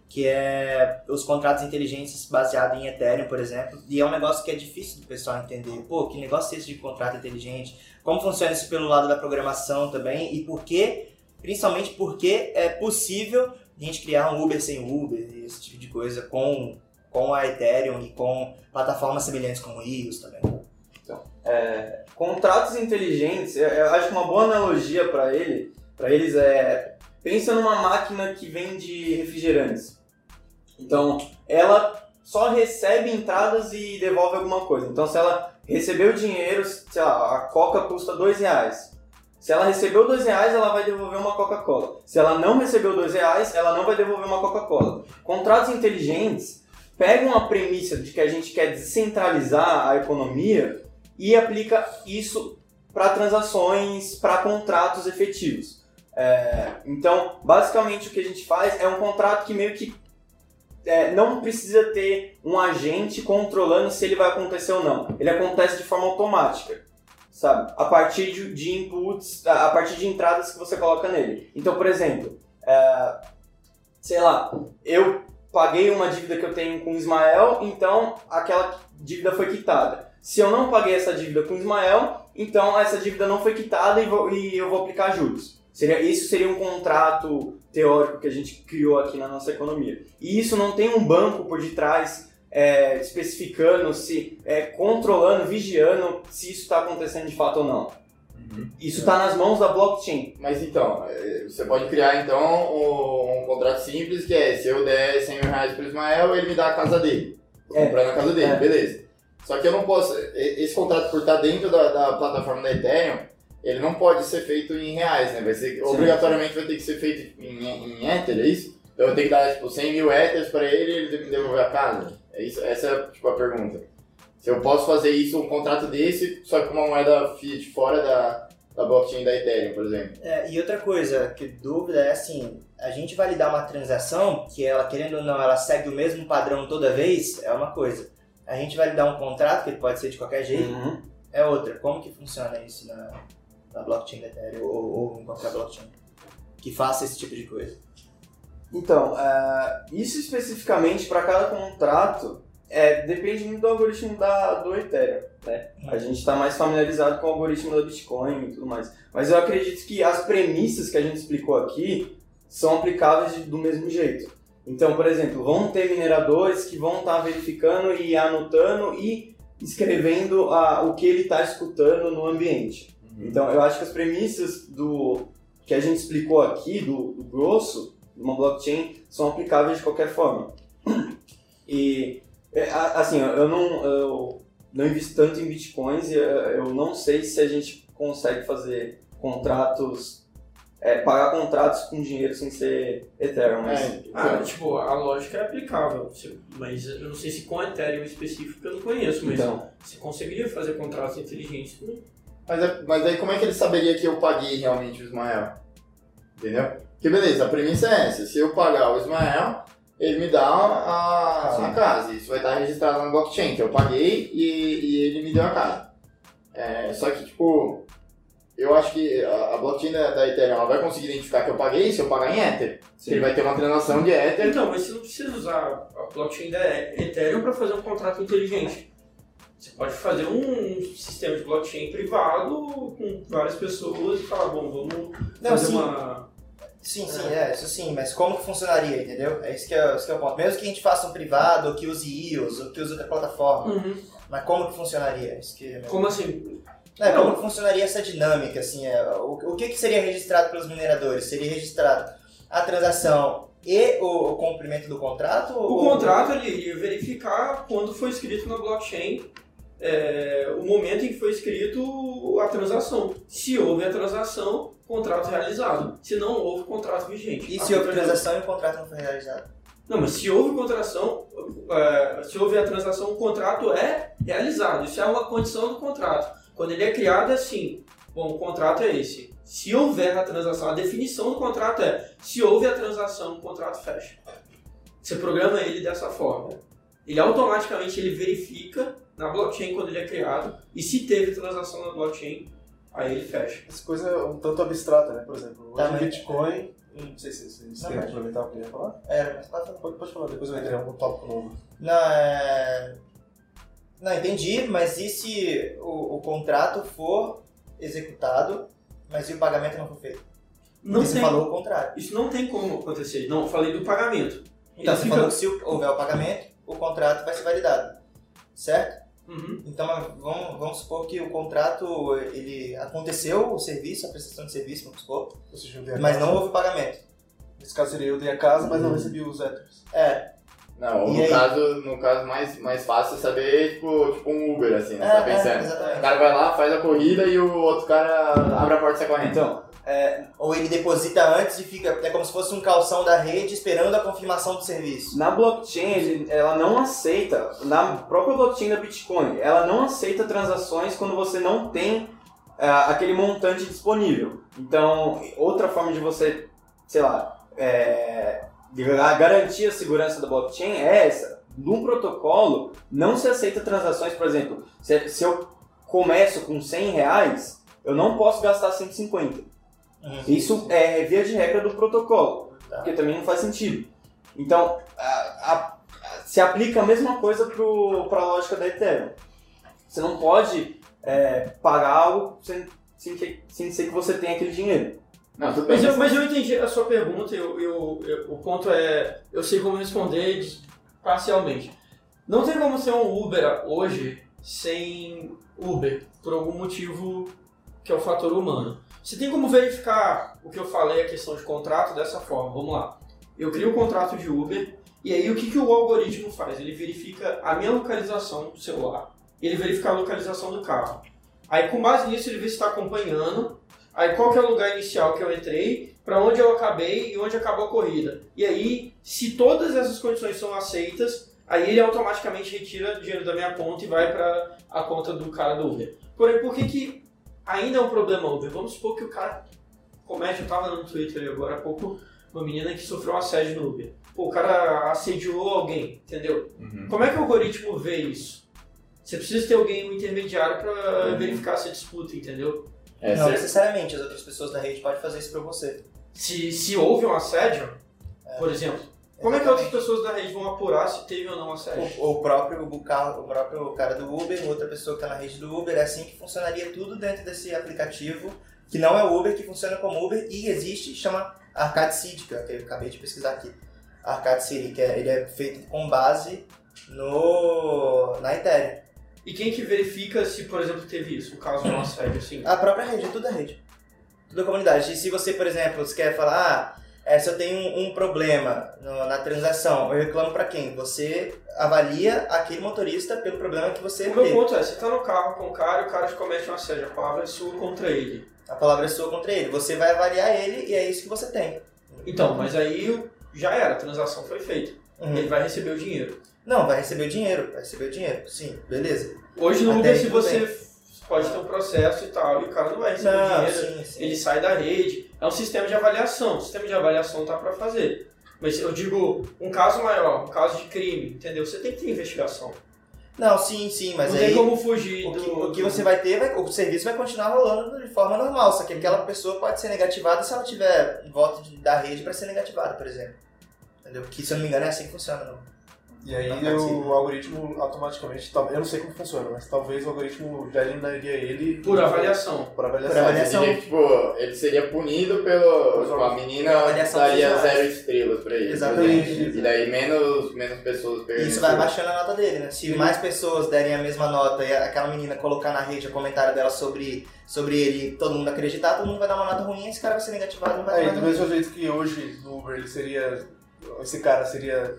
que é os contratos inteligentes baseados em Ethereum, por exemplo, e é um negócio que é difícil do pessoal entender. Pô, que negócio é esse de contrato inteligente? Como funciona isso pelo lado da programação também? E por que, principalmente porque é possível a gente criar um Uber sem Uber, esse tipo de coisa, com, com a Ethereum e com plataformas semelhantes como o EOS também. Contratos inteligentes, eu, eu acho que uma boa analogia para ele, para eles é pensa numa máquina que vende refrigerantes. Então, ela só recebe entradas e devolve alguma coisa. Então, se ela recebeu dinheiro, sei lá, a Coca custa dois reais. Se ela recebeu dois reais, ela vai devolver uma Coca-Cola. Se ela não recebeu dois reais, ela não vai devolver uma Coca-Cola. Contratos inteligentes pegam a premissa de que a gente quer descentralizar a economia e aplica isso para transações, para contratos efetivos. É, então, basicamente o que a gente faz é um contrato que meio que é, não precisa ter um agente controlando se ele vai acontecer ou não. Ele acontece de forma automática, sabe? A partir de, de inputs, a partir de entradas que você coloca nele. Então, por exemplo, é, sei lá, eu paguei uma dívida que eu tenho com Ismael, então aquela dívida foi quitada. Se eu não paguei essa dívida com Ismael, então essa dívida não foi quitada e, vou- e eu vou aplicar juros. Seria, isso seria um contrato teórico que a gente criou aqui na nossa economia. E isso não tem um banco por detrás é, especificando se, é, controlando, vigiando se isso está acontecendo de fato ou não. Isso está nas mãos da blockchain. Mas então, eh, você pode criar então um, um contrato simples que é se eu der 100 mil reais pro Ismael, ele me dá a casa dele. Tô É. comprando a casa dele, É. beleza. Só que eu não posso. Esse contrato por estar dentro da, da plataforma da Ethereum, ele não pode ser feito em reais, né? Vai ser, obrigatoriamente vai ter que ser feito em, em Ether, é isso? Então eu tenho que dar tipo 100 mil Ethers pra ele e ele me devolver a casa. É isso, essa é tipo, a pergunta. Se eu posso fazer isso, um contrato desse, só que com uma moeda fiat fora da, da blockchain da Ethereum, por exemplo. É, e outra coisa, que dúvida é assim, a gente validar uma transação, que ela, querendo ou não, ela segue o mesmo padrão toda vez, é uma coisa. A gente validar um contrato, que ele pode ser de qualquer jeito, Uhum. é outra. Como que funciona isso na, na blockchain da Ethereum ou, ou em qualquer blockchain? Que faça esse tipo de coisa. Então, é, isso especificamente para cada contrato é, depende muito do algoritmo da, do Ethereum. Né? A gente está mais familiarizado com o algoritmo da Bitcoin e tudo mais. Mas eu acredito que as premissas que a gente explicou aqui são aplicáveis de- do mesmo jeito. Então, por exemplo, vão ter mineradores que vão estar verificando e anotando e escrevendo a, o que ele está escutando no ambiente. Então, eu acho que as premissas do que a gente explicou aqui, do, do grosso, de uma blockchain, são aplicáveis de qualquer forma. E, é, a- assim, eu não, eu não invisto tanto em bitcoins e eh, eu não sei se a gente consegue fazer contratos, é, pagar contratos com dinheiro sem ser Ethereum, mas... É, Ah, tipo, a lógica é aplicável, mas eu não sei se com Ethereum específico eu não conheço, mas Então, você conseguiria fazer contratos inteligentes com Mas, é- mas aí como é que ele saberia que eu paguei realmente o Ismael? Entendeu? Porque beleza, a premissa é essa. Se eu pagar o Ismael, ele me dá a, a casa. Isso vai estar registrado na blockchain, que eu paguei e, e ele me deu a casa. É, só que, tipo, eu acho que a, a blockchain da, da Ethereum ela vai conseguir identificar que eu paguei se eu pagar em Ether. Ele vai ter uma transação de Ether. Então, mas você não precisa usar a blockchain da Ethereum para fazer um contrato inteligente. Você pode fazer um sistema de blockchain privado com várias pessoas e falar, bom, vamos Não, fazer sim. uma. Sim, sim, é, isso sim, mas como que funcionaria, entendeu? É isso que é, esse que é o ponto. Mesmo que a gente faça um privado, ou que use IOS, ou que use outra plataforma, mas como que funcionaria? Isso que é Como assim? É, como que funcionaria essa dinâmica, assim, é, o, o que, que seria registrado pelos mineradores? Seria registrado a transação e o, o cumprimento do contrato? O ou- contrato ele iria verificar quando foi escrito na blockchain é, o momento em que foi escrito a transação. Se houve a transação, contrato realizado. Se não houve, contrato vigente. E se houve transação e o contrato não foi realizado? Não, mas se houve contratação, é, se houve a transação, o contrato é realizado. Isso é uma condição do contrato. Quando ele é criado, é assim: bom, o contrato é esse. Se houver a transação, a definição do contrato é: se houve a transação, o contrato fecha. Você programa ele dessa forma. Ele automaticamente ele verifica na blockchain quando ele é criado e se teve transação na blockchain, aí ele fecha. Essa coisa é um tanto abstrata, né? Por exemplo, hoje Tá, o mas- Bitcoin. Não sei se vocês querem mas- aproveitar o que eu ia falar. É, mas pode falar. Pode, pode falar, depois eu entrei em algum tópico novo. Não, é... Não, entendi, mas e se o, o contrato for executado, mas e o pagamento não for feito? Não Porque você tem, falou o contrário. Isso não tem como acontecer. Não, eu falei do pagamento. Então, Ele você fica- falou que se houver o pagamento, o contrato vai ser validado. Certo? Uhum. Então, vamos, vamos supor que o contrato, ele aconteceu o serviço, a prestação de serviço, vamos supor, mas casa. não houve pagamento. Nesse caso seria eu dei a casa, mas não Uhum. recebi os Ethers. É, Não, ou no aí? caso, no caso mais, mais fácil é saber, tipo, tipo um Uber, assim, né? é, Você tá é, pensando. O cara vai lá, faz a corrida e o outro cara abre a porta e sai correndo. então, Ou ele deposita antes e fica, é como se fosse um calção da rede esperando a confirmação do serviço. Na blockchain, ela não aceita, na própria blockchain da Bitcoin, ela não aceita transações quando você não tem ah, aquele montante disponível. Então, outra forma de você, sei lá, é, a garantia a segurança da blockchain é essa. No protocolo, não se aceita transações, por exemplo, se, se eu começo com 100 reais, eu não posso gastar 150. Isso é via de regra do protocolo, Tá. porque também não faz sentido. Então, a- a- a- se aplica a mesma coisa para a lógica da Ethereum. Você não pode é, pagar algo sem, sem, que, sem ser que você tenha aquele dinheiro. Não. Mas eu, mas eu entendi a sua pergunta, eu, eu, eu- o ponto é, eu sei como responder de- parcialmente. Não tem como ser um Uber hoje sem Uber, por algum motivo que é o fator humano. Você tem como verificar o que eu falei, a questão de contrato, dessa forma. Vamos lá. Eu crio um contrato de Uber, e aí o que, que o algoritmo faz? Ele verifica a minha localização do celular, ele verifica a localização do carro. Aí com base nisso ele vê se está acompanhando, Aí qual que é o lugar inicial que eu entrei, para onde eu acabei e onde acabou a corrida. E aí, se todas essas condições são aceitas, aí ele automaticamente retira dinheiro da minha conta e vai para a conta do cara do Uber. Porém, por que que ainda é um problema Uber? Vamos supor que o cara comete, eu tava no Twitter ali agora há pouco, uma menina que sofreu um assédio no Uber. Pô, o cara assediou alguém, entendeu? Uhum. Como é que o algoritmo vê isso? Você precisa ter alguém, um intermediário para verificar essa disputa, entendeu? É, não certo. necessariamente, as outras pessoas da rede podem fazer isso pra você. Se, se houve um assédio, É. por exemplo, como é que outras pessoas da rede vão apurar se teve ou não assédio? O, o próprio o carro, o próprio cara do Uber, outra pessoa que tá na rede do Uber, é assim que funcionaria tudo dentro desse aplicativo, que não é o Uber, que funciona como Uber e existe, chama Arcade City, que eu acabei de pesquisar aqui. Arcade City, que é, ele é feito com base no na Ethereum. E quem que verifica se, por exemplo, teve isso, o caso de um assédio, assim? A própria rede, é tudo a rede. Tudo a comunidade. E se você, por exemplo, você quer falar, ah, é, se eu tenho um, problema no- na transação, eu reclamo pra quem? Você avalia aquele motorista pelo problema que você O meu teve. ponto é, você tá no carro com o cara e o cara te comete um assédio, a palavra é sua contra ele. A palavra é sua contra ele. Você vai avaliar ele e é isso que você tem. Então, mas aí já era, a transação foi feita. Uhum. Ele vai receber o dinheiro. Não, vai receber o dinheiro. Vai receber o dinheiro. Sim, beleza. Hoje no Até Uber, se você bem. Pode ter um processo e tal, e o cara não vai receber Não, dinheiro, sim, sim. ele sai da rede. É um sistema de avaliação. O sistema de avaliação tá para fazer. Mas eu digo, um caso maior, um caso de crime, entendeu? Você tem que ter investigação. Não, sim, sim, mas não aí tem como fugir o que, do. o que você vai ter, vai- o serviço vai continuar rolando de forma normal, só que aquela pessoa pode ser negativada se ela tiver voto de- da rede para ser negativada, por exemplo. Entendeu? Que se eu não me engano é assim que funciona, não. E aí ser. o algoritmo automaticamente, tal- eu não sei como funciona, mas talvez o algoritmo já eliminaria ele Por avaliação. Por avaliação. Por avaliação. Seria, tipo, ele seria punido pelo. Tipo, a menina daria zero estrelas pra ele. Exatamente. exemplo. E daí menos, menos pessoas pegando. Isso vai baixando a nota dele, né? Se mais pessoas derem a mesma nota e aquela menina colocar na rede o comentário dela sobre, sobre ele e todo mundo acreditar, todo mundo vai dar uma nota ruim, esse cara vai ser negativado e não vai É, ter e nada do mesmo jeito que hoje no Uber ele seria. Esse cara seria.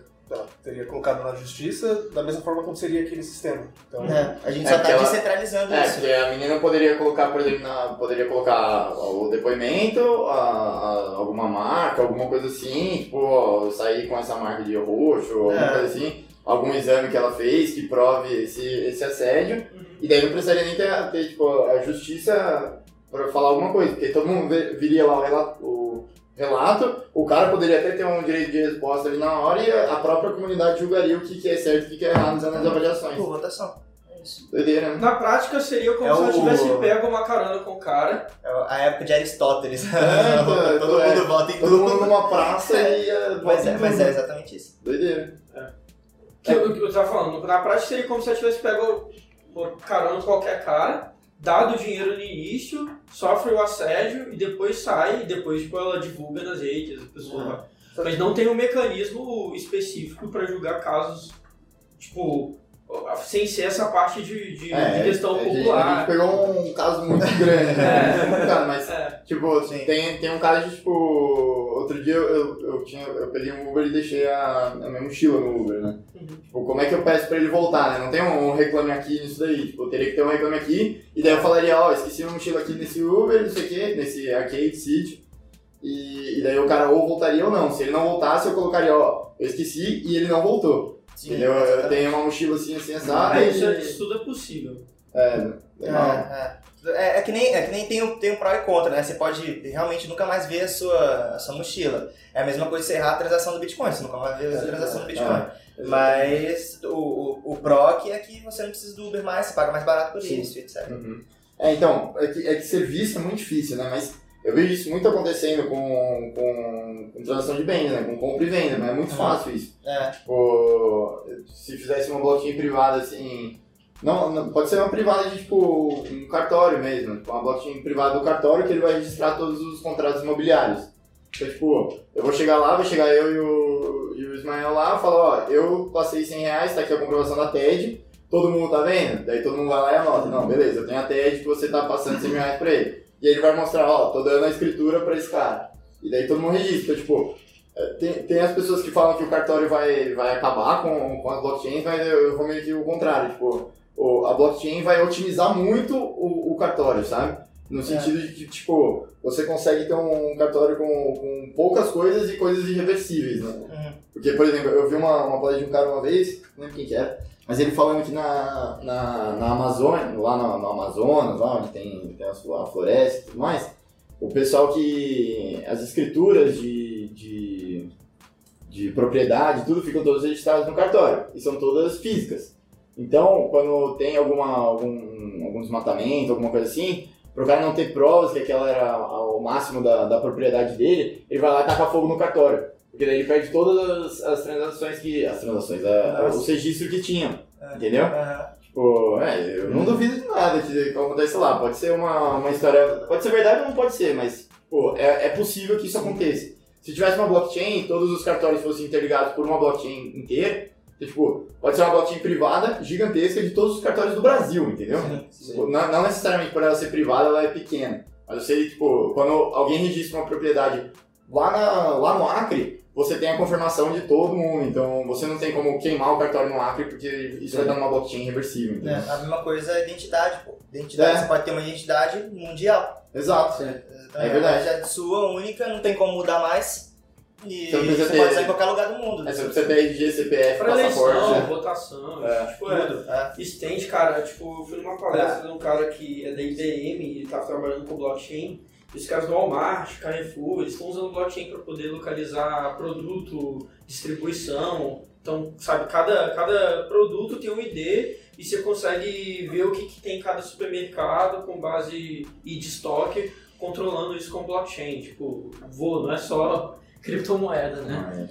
Teria colocado na justiça, da mesma forma como seria aquele sistema. Então, É, a gente É, só tá ela- descentralizando É, isso. porque a menina poderia colocar, por exemplo, na, poderia colocar o depoimento, a, a- alguma marca, alguma coisa assim, tipo, ó, eu saí com essa marca de roxo, alguma É. coisa assim, algum exame que ela fez que prove esse, esse assédio, e daí não precisaria nem ter, ter, tipo, a justiça pra falar alguma coisa, porque todo mundo viria lá o relato, o relato, o cara poderia até ter um direito de resposta ali na hora e a própria comunidade julgaria o que, que é certo e o que, é errado nas avaliações. Por votação. É isso. Doideira, né? Na prática seria como É se ela o- tivesse pego uma carona com o cara. É a época de Aristóteles. É, todo é. mundo vota em Todo tudo. mundo numa praça e. uh, Mas é, mas é exatamente isso. Doideira. Que eu, eu tava falando, na prática seria como se ela tivesse pego uma carona com qualquer cara, dado o dinheiro no início, sofre o assédio e depois sai, e depois tipo, ela divulga nas redes, a pessoa Uhum. Mas não tem um mecanismo específico para julgar casos, tipo, sem ser essa parte de, de, de questão gente- A gente popular. pegou um caso muito grande, né? É. Mas, É. tipo, Sim. tem, tem um caso de, tipo, outro dia eu, eu, eu tinha, eu peguei um Uber e deixei a, a minha mochila no Uber, né? Uhum. Tipo, como é que eu peço pra ele voltar, né? Não tem um, um reclame aqui nisso daí, tipo, eu teria que ter um reclame aqui, e daí eu falaria, ó, esqueci minha mochila aqui nesse Uber, não sei o quê, nesse Arcade City, e, e daí o cara ou voltaria ou não. Se ele não voltasse, eu colocaria, ó, eu esqueci e ele não voltou. Sim, Entendeu? Eu tenho uma mochila assim, assim, assada. É, e- isso, isso tudo é possível. É, É, é. É, é que nem, é que nem tem, o, tem um pró e contra, né? Você pode realmente nunca mais ver a sua, a sua mochila. É a mesma coisa você errar a transação do Bitcoin, você nunca vai ver a transação do Bitcoin. Mas o, o, o pró que é que você não precisa do Uber mais, você paga mais barato por Sim. isso, etc. Uhum. É, então, é que, é que serviço é muito difícil, né? Mas eu vejo isso muito acontecendo com, com, com transação de bens, né? Com compra e venda, mas é muito Uhum. fácil isso. É. Tipo, se fizesse uma blockchain privada, assim... Não, não- pode ser uma privada de, tipo, um cartório mesmo. Tipo, uma blockchain privada do cartório que ele vai registrar todos os contratos imobiliários. Então, tipo, eu vou chegar lá, vai chegar eu e o, e o Ismael lá, falar, ó, eu passei 100 reais, tá aqui a comprovação da TED, todo mundo tá vendo? Daí todo mundo vai lá e anota, não, beleza, eu tenho a TED que você tá passando 100 mil reais pra ele. E aí ele vai mostrar, ó, tô dando a escritura pra esse cara. E daí todo mundo registra, Então, tipo, é, tem, tem as pessoas que falam que o cartório vai, vai acabar com, com as blockchains, mas eu, eu vou meio que o contrário, tipo, a blockchain vai otimizar muito o, o cartório, sabe? No sentido de que, tipo, você consegue ter um cartório com, com poucas coisas e coisas irreversíveis, né? Uhum. Porque, por exemplo, eu vi uma, uma palestra de um cara uma vez, não lembro quem que era, mas ele falando que na, na, na Amazônia, lá no, no Amazonas, lá onde tem, tem a a floresta e tudo mais, o pessoal que. as escrituras de, de, de propriedade, tudo ficam todas registradas no cartório, e são todas físicas. Então, quando tem alguma, algum, algum desmatamento, alguma coisa assim, pro cara não ter provas que aquela era a- o máximo da, da propriedade dele, ele vai lá e taca fogo no cartório. Porque daí ele perde todas as, as transações que. As transações, a- Nossa. os registros que tinham. É. Entendeu? Tipo, é, eu não duvido de nada que que acontece lá. Pode ser uma, uma história. Pode ser verdade ou não pode ser, mas pô, é, é possível que isso aconteça. Se tivesse uma blockchain e todos os cartórios fossem interligados por uma blockchain inteira, tipo, pode ser uma blockchain privada gigantesca de todos os cartórios do Brasil, entendeu? Tipo, Não, não necessariamente por ela ser privada, ela é pequena. Mas eu sei, tipo, quando alguém registra uma propriedade lá, na, lá no Acre, você tem a confirmação de todo mundo. Então você não tem como queimar o cartório no Acre, porque isso vai dar uma blockchain reversível. Entendeu? É, a mesma coisa é identidade, pô. Identidade, É. você pode ter uma identidade mundial. Exato. Então, É verdade. A identidade sua, única, não tem como mudar mais. E Você não você, ter- pode usar em qualquer lugar do mundo. Aí você precisa ter RG, CPF, Pra eleição, passaporte. né? votação, É. tipo, é. É. Stand, cara, tipo, eu fui numa palestra de um cara que é da IBM e ele tava trabalhando com blockchain. Os caras do Walmart, Carrefour, eles estão usando blockchain para poder localizar produto, distribuição. Então, sabe, cada, cada produto tem um ID e você consegue ver o que, que tem em cada supermercado com base e de estoque, controlando isso com blockchain. Tipo, vou, não é só criptomoeda, né?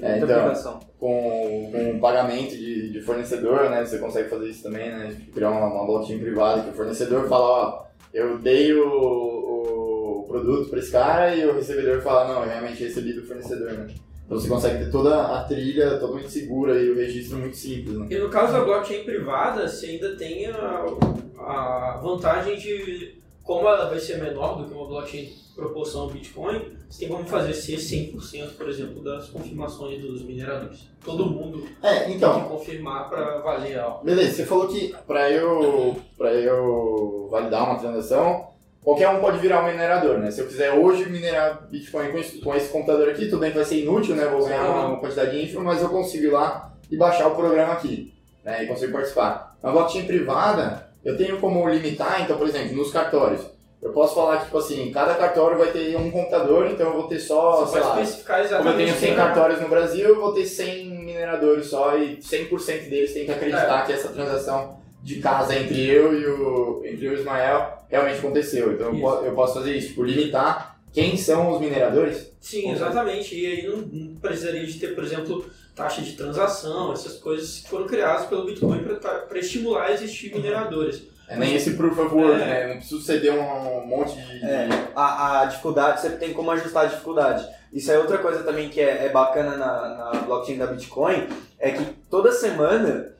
É, Muita então, com, com pagamento de, de fornecedor, né? Você consegue fazer isso também, né? Criar uma, uma blockchain privada que o fornecedor fala, ó, eu dei o, o produto para esse cara e o recebedor fala, não, eu realmente recebi do fornecedor, né? Então você consegue ter toda a trilha totalmente segura e o registro muito simples, né? E no caso da blockchain privada, você ainda tem a, a vantagem de, como ela vai ser menor do que uma blockchain proporção ao Bitcoin, você tem como fazer ser 100%, por exemplo, das confirmações dos mineradores. Todo mundo É, então, tem que confirmar para valer a Beleza, você falou que para eu, pra eu validar uma transação, qualquer um pode virar um minerador, né? Se eu quiser hoje minerar Bitcoin com esse, com esse computador aqui, tudo bem que vai ser inútil, né? Vou ganhar uma, uma quantidade ínfima, mas eu consigo ir lá e baixar o programa aqui, né? E consigo participar. Na blockchain privada, eu tenho como limitar, então, por exemplo, nos cartórios. Eu posso falar que, tipo assim, cada cartório vai ter um computador, então eu vou ter só, Você sei lá, especificar como eu exatamente. tenho 100 né? cartórios no Brasil, eu vou ter 100 mineradores só e 100% deles tem que acreditar que essa transação de casa entre eu e o, entre eu e o Ismael realmente aconteceu. Então eu, Isso. po- eu posso fazer isso, tipo, limitar quem são os mineradores. Sim, exatamente. E aí não, não precisaria de ter, por exemplo, taxa de transação, essas coisas que foram criadas pelo Bitcoin para estimular a existir mineradores. É nem esse proof of work, É. né? Não preciso ceder um monte de... É, a, a dificuldade, você tem como ajustar a dificuldade. Isso é outra coisa também que é, é bacana na, na blockchain da Bitcoin, é que toda semana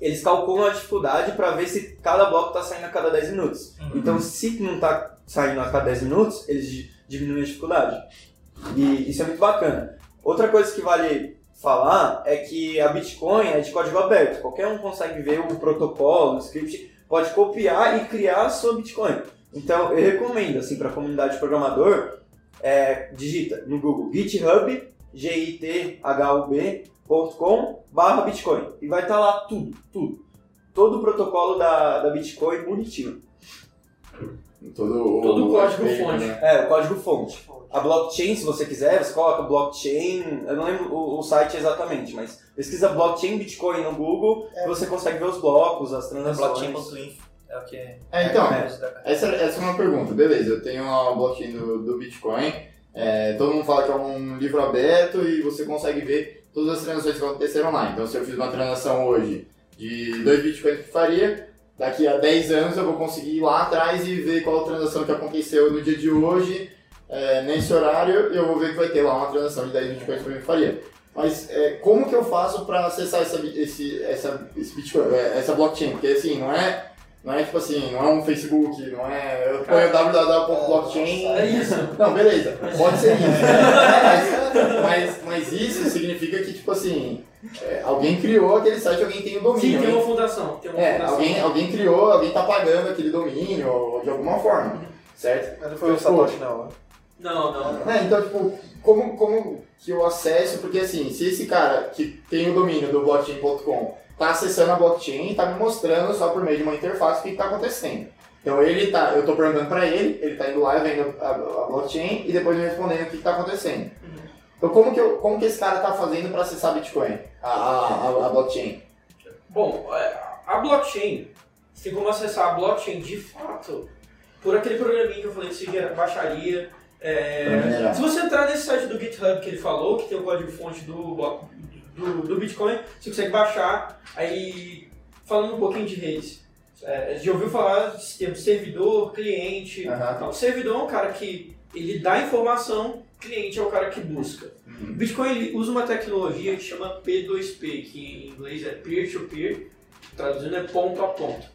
eles calculam a dificuldade para ver se cada bloco está saindo a cada 10 minutos. Uhum. Então, se não está saindo a cada 10 minutos, eles di- diminuem a dificuldade. E isso é muito bacana. Outra coisa que vale falar é que a Bitcoin é de código aberto. Qualquer um consegue ver o protocolo, o script, pode copiar e criar a sua Bitcoin. Então, eu recomendo, assim, para a comunidade de programador, é, digita no Google GitHub, G-I-T-H-U-B.com barra Bitcoin. E vai estar lá tudo, tudo. todo o protocolo da, da Bitcoin bonitinho. Todo, Todo o código fonte. né? É, o código fonte. A blockchain, se você quiser, você coloca blockchain, eu não lembro o, o site exatamente, mas pesquisa blockchain Bitcoin no Google É. e você consegue ver os blocos, as transações. Blockchain.info é o que é. É, então, É. Essa, essa é uma pergunta, beleza. Eu tenho uma blockchain do, do Bitcoin. é, todo mundo fala que é um livro aberto e você consegue ver todas as transações que aconteceram lá. Então, se eu fiz uma transação hoje de 2 Bitcoins que faria, daqui a 10 anos eu vou conseguir ir lá atrás e ver qual a transação que aconteceu no dia de hoje, é, nesse horário, e eu vou ver que vai ter lá uma transação de 10 Bitcoins que eu faria. Mas é, como que eu faço para acessar essa, esse, essa, esse Bitcoin, é, essa blockchain? Porque assim, não é, não é tipo assim, não é um Facebook, não é. Eu ponho www.blockchain. É isso. Não, beleza, pode ser isso. mas, mas, mas isso significa que, tipo assim, é, alguém criou aquele site, alguém tem o domínio. Sim, tem uma fundação. Tem uma É, fundação. alguém, alguém criou, alguém tá pagando aquele domínio ou de alguma forma, certo? Mas não foi o Satoshi, não, né? Não, não. É, então, tipo, como, como que eu acesso? Porque assim, se esse cara que tem o domínio do blockchain.com tá acessando a blockchain e tá me mostrando só por meio de uma interface o que, que tá acontecendo. Então ele tá, eu tô perguntando pra ele, ele tá indo lá e vendo a, a blockchain e depois me respondendo o que, que tá acontecendo. Então como que, eu, como que esse cara tá fazendo pra acessar Bitcoin? A, a, a, blockchain? Bom, é, a blockchain, você tem como acessar a blockchain de fato por aquele programinha que eu falei que você gera- baixaria. é, se você entrar nesse site do GitHub que ele falou, que tem o código-fonte do, do, do Bitcoin, você consegue baixar. Aí, falando um pouquinho de redes, é, já ouviu falar de termo servidor, cliente. Aham. Não, o servidor é um cara que ele dá informação, cliente é o cara que busca. O Bitcoin ele usa uma tecnologia que chama P2P, que em inglês é peer-to-peer, traduzindo é ponto a ponto.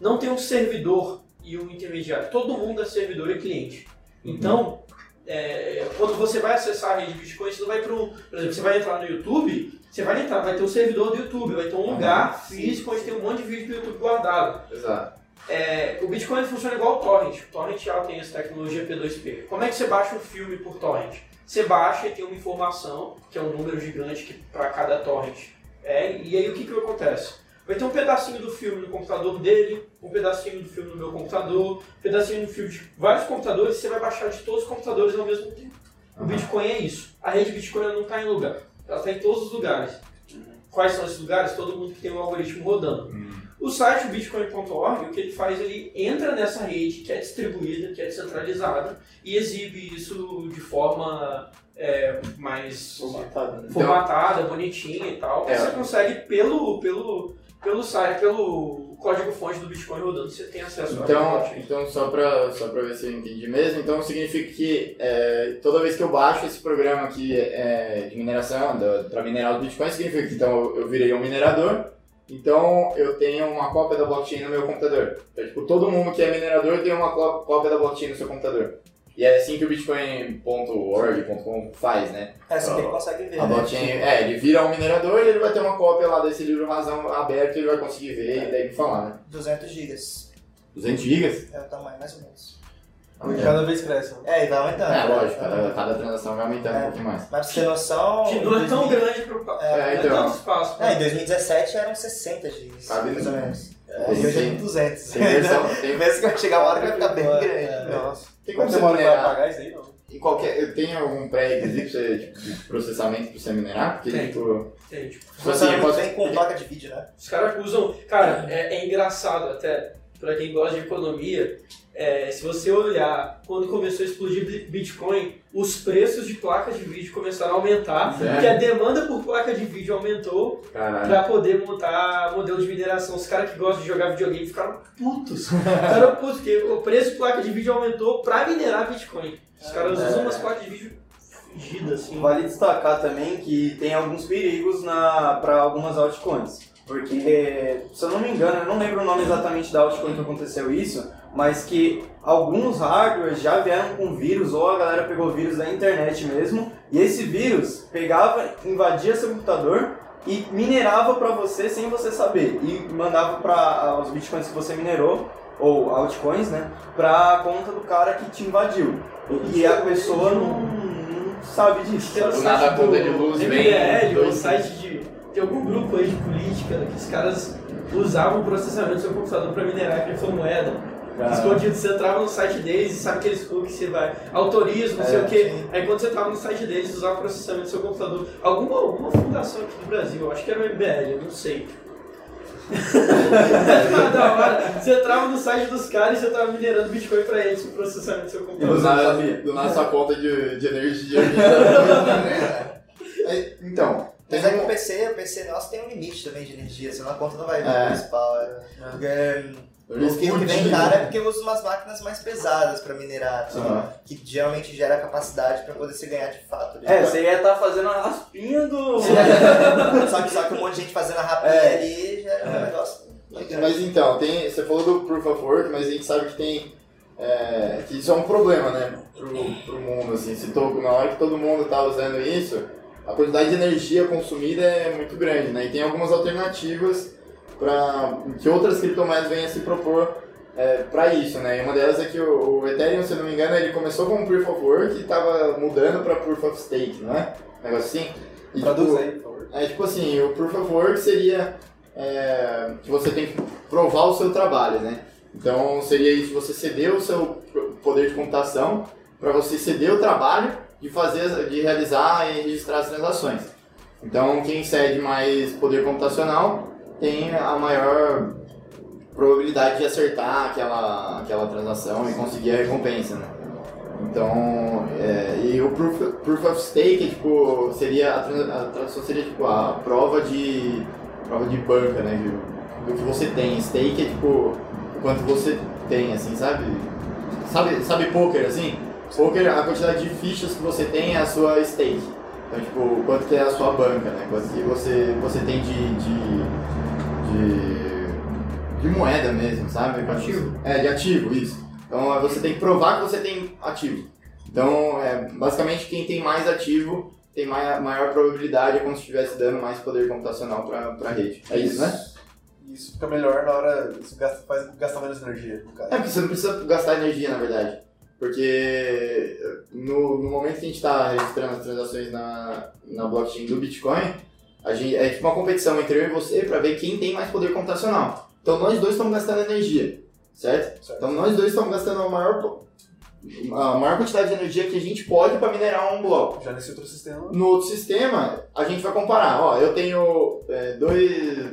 Não tem um servidor e um intermediário, todo mundo é servidor e cliente. Então, é, quando você vai acessar a rede Bitcoin, você vai para um. Por exemplo, você vai entrar no YouTube, você vai entrar, vai ter o servidor do YouTube, vai ter um lugar físico onde tem um monte de vídeo do YouTube guardado. Exato. É, o Bitcoin funciona igual o Torrent. O Torrent já tem essa tecnologia P2P. Como é que você baixa um filme por Torrent? Você baixa e tem uma informação, que é um número gigante que para cada Torrent. É, e aí o que, que acontece? Vai ter um pedacinho do filme no computador dele, um pedacinho do filme no meu computador, um pedacinho do filme de vários computadores, e você vai baixar de todos os computadores ao mesmo tempo. O Bitcoin é isso. A rede Bitcoin não está em lugar, ela está em todos os lugares. Quais são esses lugares? Todo mundo que tem um algoritmo rodando. O site bitcoin.org, o que ele faz, ele entra nessa rede que é distribuída, que é descentralizada, e exibe isso de forma é, mais Formatado, né? formatada, bonitinha e tal. É. Você consegue pelo, pelo, pelo site, pelo código-fonte do Bitcoin rodando, você tem acesso a Então, então só pra, só pra ver se eu entendi mesmo, então significa que é, toda vez que eu baixo esse programa aqui é, de mineração, para minerar o Bitcoin, significa que então eu virei um minerador, então eu tenho uma cópia da blockchain no meu computador. Então, tipo, todo mundo que é minerador tem uma có- cópia da blockchain no seu computador. E é assim que o Bitcoin.org.com faz, né? É assim que ele consegue ver. A né? blockchain, é, ele vira um minerador e ele vai ter uma cópia lá desse livro razão aberto e ele vai conseguir ver e daí falar, né? 200 gigas. 200 gigas? É o tamanho, mais ou menos. E cada vez cresce. né? É, e vai aumentando. É, lógico, cada, cada transação vai aumentando um pouquinho mais. Mas pra você ter noção. Que não é tão 2000 grande para É, não é então. tanto espaço. É, em 2017 eram 60 gigas. Cabe mais ou no- menos. É, É, e hoje é tem- 200. Tem versão, tem, Pensa que vai chegar uma hora que vai ficar bem grande. Nossa. tem como você demora pra minerar pagar isso aí, não? em qualquer... Eu tenho algum pré-requisito tipo, de processamento pra você minerar? Porque, Tem. tipo, Tem, tipo, tipo assim, eu posso... Vem com placa de vídeo, né? Os caras usam. Cara, é, é engraçado até, pra quem gosta de economia, é, se você olhar quando começou a explodir Bi- Bitcoin, os preços de placas de vídeo começaram a aumentar, Sério? porque a demanda por placa de vídeo aumentou pra poder montar modelo de mineração. Os caras que gostam de jogar videogame ficaram putos. Ficaram putos, porque o preço de placa de vídeo aumentou pra minerar Bitcoin. Os caras usam umas placas de vídeo fugidas, assim. Vale destacar também que tem alguns perigos para algumas altcoins. Porque, se eu não me engano, eu não lembro o nome exatamente da altcoin que aconteceu isso, mas que alguns hardwares já vieram com vírus, ou a galera pegou vírus da internet mesmo, e esse vírus pegava, invadia seu computador e minerava para você sem você saber, e mandava para os bitcoins que você minerou, ou altcoins, né, pra conta do cara que te invadiu. E a pessoa não, não sabe disso. Tem um Do nada a site conta do de luz vem MBL, um site de. Tem algum grupo aí de política que os caras usavam o processamento do seu computador para minerar criptomoeda. Cara. Escondido, você entrava no site deles e sabe aqueles cookies que você vai, autoriza, não sei É, o quê. Aí quando você entrava no site deles, usava o processamento do seu computador. Alguma, alguma fundação aqui do Brasil, eu acho que era o MBL, eu não sei. Da hora, você entrava no site dos caras e você tava minerando Bitcoin pra eles com o processamento do seu Do computador. nada, do nada sua conta de, de energia. É, então, tem Mas é que o PC, o PC nosso tem um limite também de energia, senão a conta não vai vir É. principal. É. Porque, eu o que, o que vem caro é porque usa umas máquinas mais pesadas pra minerar, assim, Aham. que geralmente gera capacidade pra poder se ganhar de fato. ali. É, você ia estar fazendo a raspinha do. só, que, só que um monte de gente fazendo a rapinha É. ali já é um negócio. Mas então, tem, você falou do Proof of Work, mas a gente sabe que tem. é, que isso é um problema, né? Pro, pro mundo, assim. Se to- na hora que todo mundo tá usando isso, a quantidade de energia consumida é muito grande, né? E tem algumas alternativas para que outras criptomoedas venham se propor é, para isso, né? E uma delas é que o, o Ethereum, se não me engano, ele começou com Proof of Work e estava mudando para Proof of Stake, não é? Um negócio assim. E, Traduz tipo, aí, por favor. é tipo assim, o Proof of Work seria é, que você tem que provar o seu trabalho, né? Então seria isso, você ceder o seu poder de computação para você ceder o trabalho de fazer, de realizar e registrar as transações. Então quem cede mais poder computacional tem a maior probabilidade de acertar aquela, aquela transação e conseguir a recompensa, né? Então, é, e o proof, proof of stake, tipo, seria a, trans- a tradução seria tipo a prova de prova de banca, né, de- do que você tem. Stake é tipo o quanto você tem, assim, sabe? Sabe, sabe poker assim? Poker, a quantidade de fichas que você tem é a sua stake. Então, tipo, quanto que é a sua banca, né? Quanto que você, você tem de, de, de, de moeda mesmo, sabe? Ativo. É, de ativo, isso. Então, você tem que provar que você tem ativo. Então, é, basicamente, quem tem mais ativo tem mai- maior probabilidade, é como se estivesse dando mais poder computacional para a rede. É isso, né? Isso fica melhor na hora. Isso gasta, faz gastar menos energia, no caso. É porque você não precisa gastar energia, na verdade. Porque no, no momento que a gente está registrando as transações na, na blockchain do Bitcoin, a gente, é tipo uma competição entre eu e você para ver quem tem mais poder computacional. Então nós dois estamos gastando energia, certo? Certo. Então nós dois estamos gastando a maior, a maior quantidade de energia que a gente pode para minerar um bloco. Já nesse outro sistema. No outro sistema, a gente vai comparar. Ó, eu tenho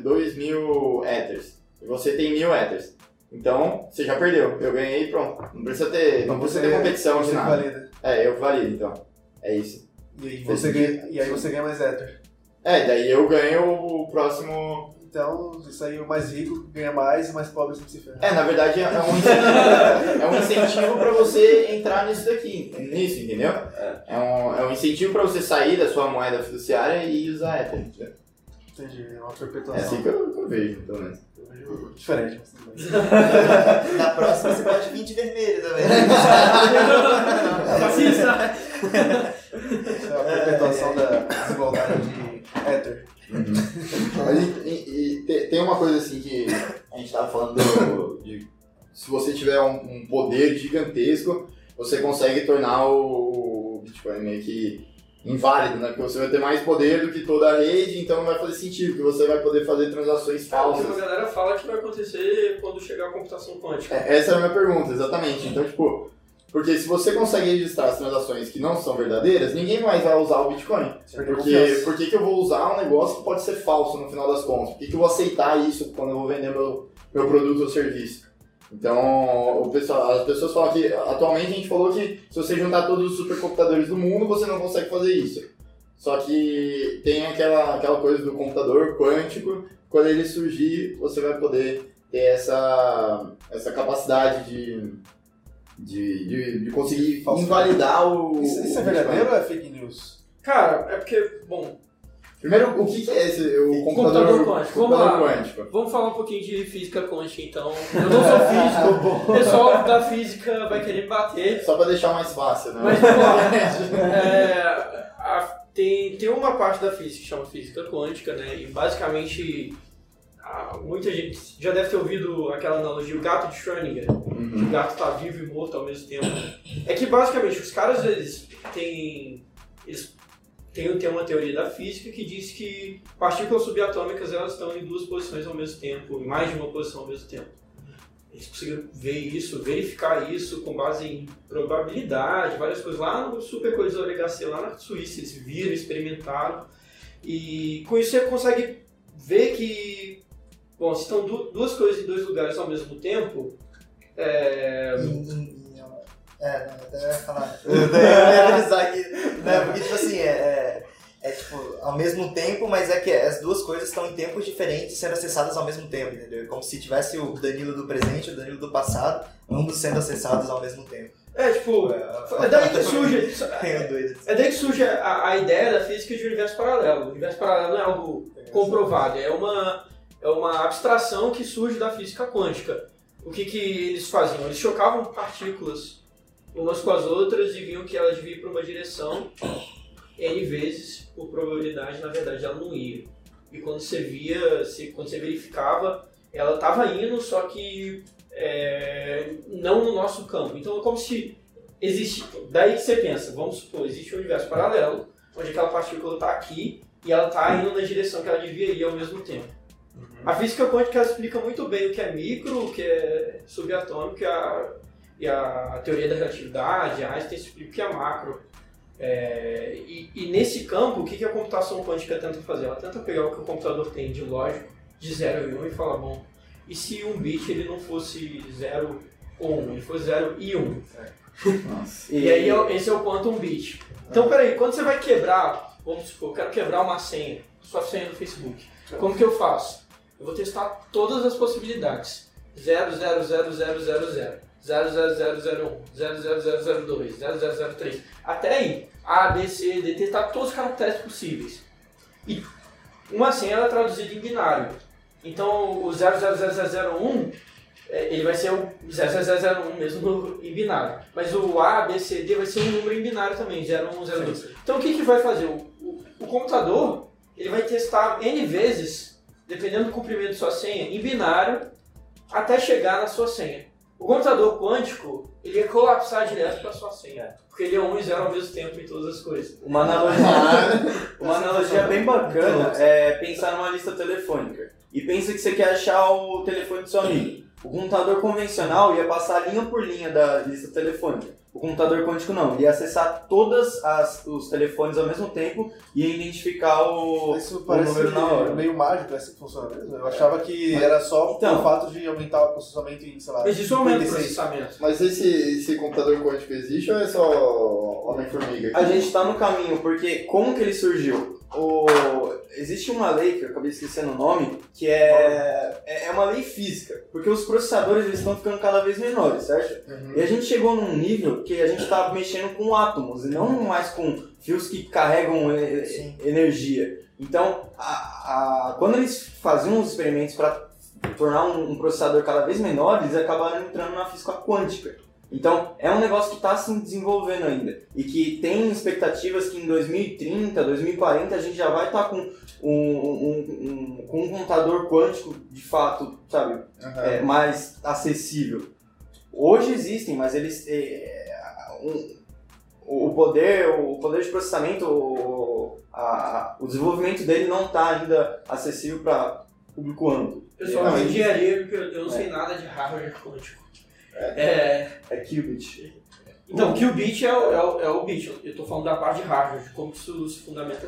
2 mil Ethers e você tem mil Ethers. Então, você já perdeu. Eu ganhei e pronto. Não precisa ter, não precisa ter competição de nada. valida. É, eu valido, então. É isso. E aí você ganha, e aí você ganha mais Ether. É, daí eu ganho o próximo... Então, isso aí o mais rico ganha mais e o mais pobre se ferra. É, na verdade, é um incentivo, é um incentivo pra você entrar nisso daqui, nisso, entendeu? É um, é um incentivo pra você sair da sua moeda fiduciária e usar Ether. entendeu? Entendi, é uma É perpetuação. assim que eu, que eu vejo, pelo menos. Eu vejo diferente, mas tudo bem. Na próxima você pode vir de vermelho também. Fascista! Isso é uma perpetuação da desigualdade de Ether. Mas e, e- te- tem uma coisa assim que a gente tava falando do- de se você tiver um, um poder gigantesco, você consegue tornar o, o Bitcoin meio que inválido, né? Porque você vai ter mais poder do que toda a rede, então não vai fazer sentido, que você vai poder fazer transações falsas. Uma galera fala que vai acontecer quando chegar a computação quântica. É, Essa era a minha pergunta, exatamente. Então, tipo, porque se você consegue registrar as transações que não são verdadeiras, ninguém mais vai usar o Bitcoin. Porque por que, eu vou usar um negócio que pode ser falso no final das contas? Por que, que eu vou aceitar isso quando eu vou vender meu, meu produto ou serviço? Então, pessoal, as pessoas falam que atualmente a gente falou que se você juntar todos os supercomputadores do mundo, você não consegue fazer isso. Só que tem aquela, aquela coisa do computador quântico, quando ele surgir, você vai poder ter essa, essa capacidade de, de, de, de conseguir Falsificar. invalidar o. Isso, isso é o verdadeiro ou é fake news? Cara, é porque, bom, Primeiro, o que, que é esse, o Computador computador, quântico. computador Vamos lá. quântico? vamos falar um pouquinho de física quântica então. Eu não sou físico, o pessoal da física vai querer me bater. Só pra deixar mais fácil, né? Mas vamos lá. É, a- tem, tem uma parte da física que chama física quântica, né? E basicamente muita gente já deve ter ouvido aquela analogia, o gato de Schrödinger. que O Uhum. gato tá vivo e morto ao mesmo tempo. É que basicamente os caras eles têm. Eles tem, tem uma teoria da física que diz que partículas subatômicas elas estão em duas posições ao mesmo tempo, em mais de uma posição ao mesmo tempo. Eles conseguiram ver isso, verificar isso com base em probabilidade, várias coisas. Lá no supercolisor LHC, lá na Suíça, eles viram, experimentaram. E com isso você consegue ver que, bom, se estão du- duas coisas em dois lugares ao mesmo tempo, é, É, não, até eu ia falar. Eu ia avisar aqui. Né, porque, tipo assim, é, é, é, tipo, ao mesmo tempo, mas é que as duas coisas estão em tempos diferentes sendo acessadas ao mesmo tempo, entendeu? É como se tivesse o Danilo do presente e o Danilo do passado, ambos sendo acessados ao mesmo tempo. é tipo, é daí que surge. É doido. É daí que surge a, a ideia da física de universo paralelo. O universo paralelo não é algo comprovado, é uma, é uma abstração que surge da física quântica. O que, que eles faziam? Eles chocavam partículas umas com as outras e viam que elas ir para uma direção n vezes por probabilidade, na verdade ela não ia. E quando você via, se, quando você verificava, ela estava indo, só que é, não no nosso campo. Então é como se existe. Daí que você pensa, vamos supor, existe um universo paralelo, onde aquela partícula está aqui e ela está indo na direção que ela devia ir ao mesmo tempo. A física quântica explica muito bem o que é micro, o que é subatômico e a, e a teoria da relatividade, a Einstein explica o que é macro. É, e, e nesse campo, o que, que a computação quântica tenta fazer? Ela tenta pegar o que o computador tem de lógico, de 0 e 1, um, e falar, bom, e se um bit ele não fosse 0 ou 1, um, ele fosse 0 e 1? Um? Nossa. E aí é- esse é o quantum bit. Então, peraí, quando você vai quebrar, vamos supor, eu quero quebrar uma senha, sua senha do Facebook. Como que eu faço? Eu vou testar todas as possibilidades. 0, 0, 0, 0, 0, 0. 0, 0, 0, 0, 1, 0, 0, 0, 0, 2, 0, 0, 0, 3. Até aí, A, B, C, D, testar todos os caracteres possíveis. E uma senha ela é traduzida em binário. Então, o 0000001 é, ele vai ser o 00001 mesmo em binário. Mas o A, B, C, D vai ser um número em binário também, 01, 02. Então o que, que vai fazer? O, o, o computador ele vai testar N vezes, dependendo do comprimento de sua senha, em binário, até chegar na sua senha. O computador quântico, ele ia colapsar direto para sua senha. Porque ele é 1 e 0 ao mesmo tempo em todas as coisas. Uma analogia, uma analogia bem bacana é pensar numa lista telefônica. E pensa que você quer achar o telefone do seu amigo. O computador convencional ia passar linha por linha da lista telefônica. O computador quântico não, ele ia acessar todos os telefones ao mesmo tempo e ia identificar o, Isso o parece número na hora. meio mágico, é assim que funciona mesmo. Eu achava que era só Então. o fato de aumentar o processamento em, sei lá, Mas isso aumenta o 56. processamento. Mas esse, esse computador quântico existe ou é só Homem-Formiga? A gente está no caminho, porque como que ele surgiu? O... Existe uma lei, que eu acabei esquecendo o nome, que é, é é uma lei física, porque os processadores eles estão ficando cada vez menores, certo? E a gente chegou num nível que a gente está mexendo com átomos e não mais com fios que carregam e- Sim. energia. Então, a- a- quando eles faziam os experimentos para tornar um, um processador cada vez menor, eles acabaram entrando na física quântica. Então, é um negócio que está se desenvolvendo ainda. E que tem expectativas que em 2030, 2040, a gente já vai estar com um, um- um- com um computador quântico, de fato, sabe, Aham. é, mais acessível. Hoje existem, mas eles. é, um- o poder, o poder de processamento, o, a- o desenvolvimento dele não está ainda acessível para público amplo. Pessoal, de engenharia, porque eu eu não sei nada de hardware quântico. É, É qubit. então, qubit é o, é, o, é o bit. Eu- tô falando da parte de hardware, de como isso se fundamenta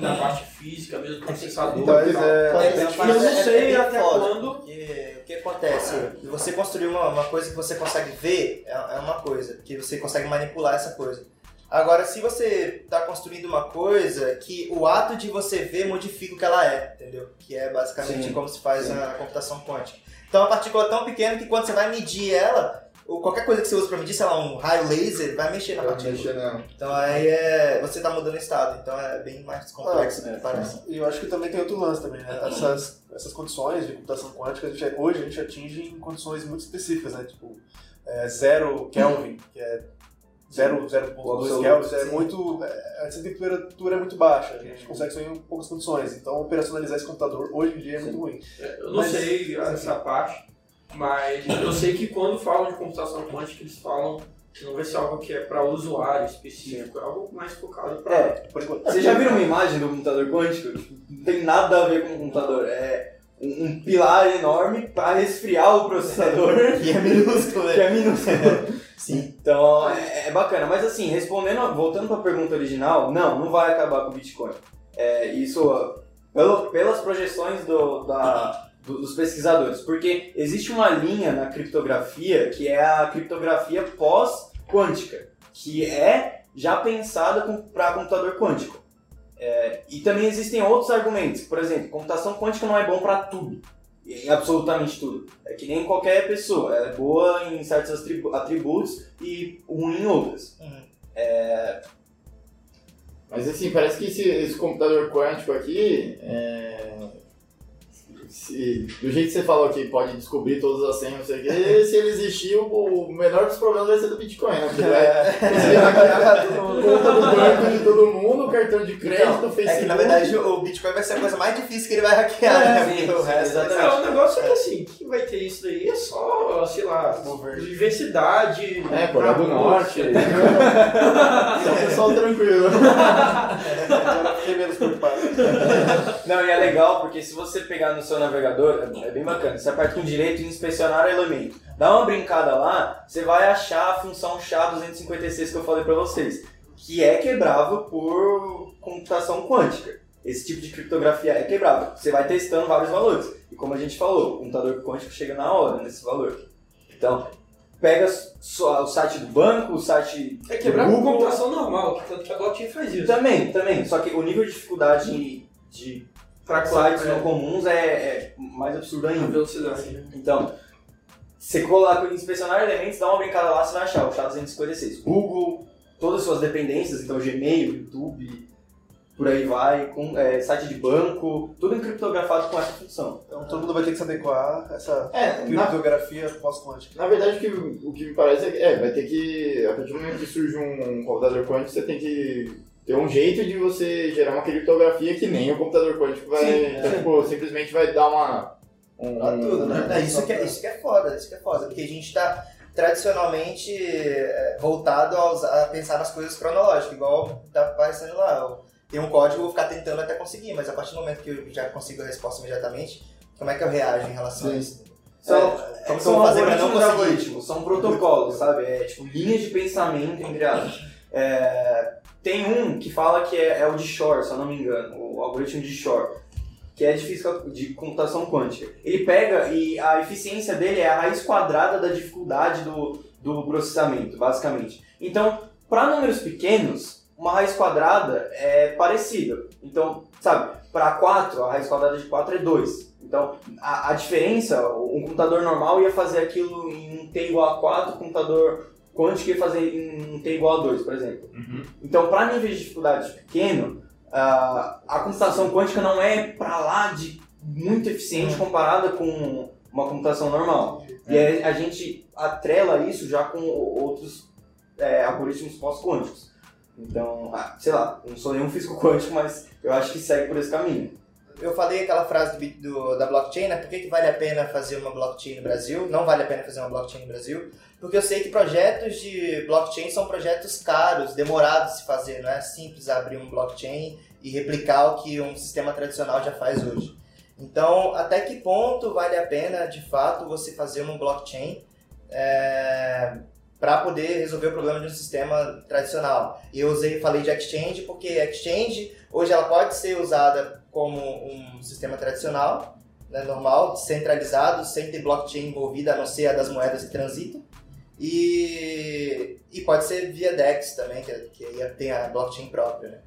na parte física, mesmo processador Mas e tal. é, É, é é, eu não é- sei é até foda, quando- porque o que acontece? Você construir uma, uma coisa que você consegue ver é, é uma coisa, que você consegue manipular essa coisa. Agora, se você está construindo uma coisa que o ato de você ver modifica o que ela é, entendeu? Que é basicamente Sim, como se faz a computação quântica. Então, a partícula é tão pequena que quando você vai medir ela, ou qualquer coisa que você usa para medir, sei lá, um raio laser, vai mexer na Vai partícula. mexer não. Então, aí é, você está mudando o estado. Então, é bem mais complexo do que parece. E eu acho que também tem outro lance também, né? Essas, essas condições de computação quântica, a gente, hoje a gente atinge em condições muito específicas, né? Tipo, é, zero Kelvin, que é 0,2 Absoluto, Kelvin, é sim. muito. é, Essa temperatura é muito baixa, a gente consegue isso em poucas condições. Então, operacionalizar esse computador hoje em dia é muito ruim. Eu não Mas- sei essa parte, mas eu sei que quando falam de computação quântica, eles falam Que não vai ser algo que é para usuário específico, é algo mais focado para. É, por enquanto. Vocês já viram uma imagem do computador quântico? Tipo, Não tem nada a ver com o computador. É um, um pilar enorme para resfriar o processador, Que é minúsculo, que né? é minúsculo. Sim. Então é, é bacana. Mas assim, respondendo, voltando para a pergunta original, não, não vai acabar com o Bitcoin. É, isso pelo- pelas projeções do- da- do- dos pesquisadores. Porque existe uma linha na criptografia que é a criptografia pós-quântica, que é já pensada para computador quântico. É, e também existem outros argumentos. Por exemplo, computação quântica não é bom para tudo. Em absolutamente tudo. É que nem qualquer pessoa. Ela é boa em certos atribu- atributos e ruim em outras. Mas assim, parece que esse, esse computador quântico aqui, é, se- do jeito que você falou que pode descobrir todas as senhas, não sei o quê, se ele existir, o, o menor dos problemas vai ser do Bitcoin, né? Porque vai hackear a conta do banco de todo mundo, cartão de crédito, Então, o Facebook. é que na verdade o Bitcoin vai ser a coisa mais difícil que ele vai hackear, É, né? sim, o resto exatamente. É, o negócio é que assim, quem vai ter isso daí é só, sei lá, universidade. É, Coreia do Norte. Só o pessoal tranquilo. Agora fiquei menos preocupado. Não, e é legal porque se você pegar no seu navegador, é bem bacana. Você aperta com direito em inspecionar elemento. Dá uma brincada lá, você vai achar a função SHA-256 que eu falei pra vocês, que é quebrável por computação quântica. Esse tipo de criptografia é quebrável. Você vai testando vários valores. E como a gente falou, o computador quântico chega na hora nesse valor. Então, pega o site do banco, o site É quebrar Google. computação normal, que tanto que a blockchain faz isso. Também, também. Só que o nível de dificuldade de Pra sites é, não comuns é, é mais absurdo a ainda. velocidade. Então, você coloca inspecionar elementos, dá uma brincada lá, você vai achar o SHA-256. Google, todas as suas dependências, então Gmail, YouTube, por aí vai, com, é, site de banco, tudo encriptografado com essa função. Então todo mundo vai ter que se adequar a essa É, na, criptografia pós-quântica. na verdade, o que, o que me parece é que é, vai ter que, a partir do momento que surge um computador quântico, você tem que ter um jeito de você gerar uma criptografia que nem o computador quântico vai, Sim, então, tipo, simplesmente vai dar uma... Um, Pra tudo, né? É, isso, que é, isso que é foda, isso que é foda, porque a gente tá tradicionalmente é, voltado a, usar- a pensar nas coisas cronológicas, igual tá aparecendo lá. Tem um código, eu vou ficar tentando até conseguir, mas a partir do momento que eu já consigo a resposta imediatamente, como é que eu reajo em relação a Sim. isso? São, É, eu são fazer não algoritmos, conseguir? algoritmos, são protocolos, sabe? É tipo linhas de pensamento, entre aspas. É, tem um que fala que é, é o de Shor, se eu não me engano, o algoritmo de Shor, que é de física de computação quântica. Ele pega e a eficiência dele é a raiz quadrada da dificuldade do, do processamento, basicamente. Então, para números pequenos, uma raiz quadrada é parecida. Então, sabe, para 4, a raiz quadrada de 4 é 2. Então, a, a diferença, um computador normal ia fazer aquilo em um t igual a 4, o computador quântico ia fazer em um t igual a 2, por exemplo. Então, para níveis de dificuldade pequeno, ah, a computação quântica não é para lá de muito eficiente comparada com uma computação normal. E aí a gente atrela isso já com outros é, algoritmos pós-quânticos. Então, ah, sei lá, não sou nenhum físico quântico, mas eu acho que segue por esse caminho. Eu falei aquela frase do, do- da blockchain, né? Por que, que vale a pena fazer uma blockchain no Brasil? Não vale a pena fazer uma blockchain no Brasil, porque eu sei que projetos de blockchain são projetos caros, demorados de se fazer. Não é simples abrir um blockchain e replicar o que um sistema tradicional já faz hoje. Então, até que ponto vale a pena, de fato, você fazer uma blockchain para poder resolver o problema de um sistema tradicional? Eu usei, falei de exchange porque exchange hoje ela pode ser usada como um sistema tradicional, né, normal, centralizado, sem ter blockchain envolvida, a não ser a das moedas que transitam. E, e pode ser via DEX também, que, que aí tem a blockchain própria. Né?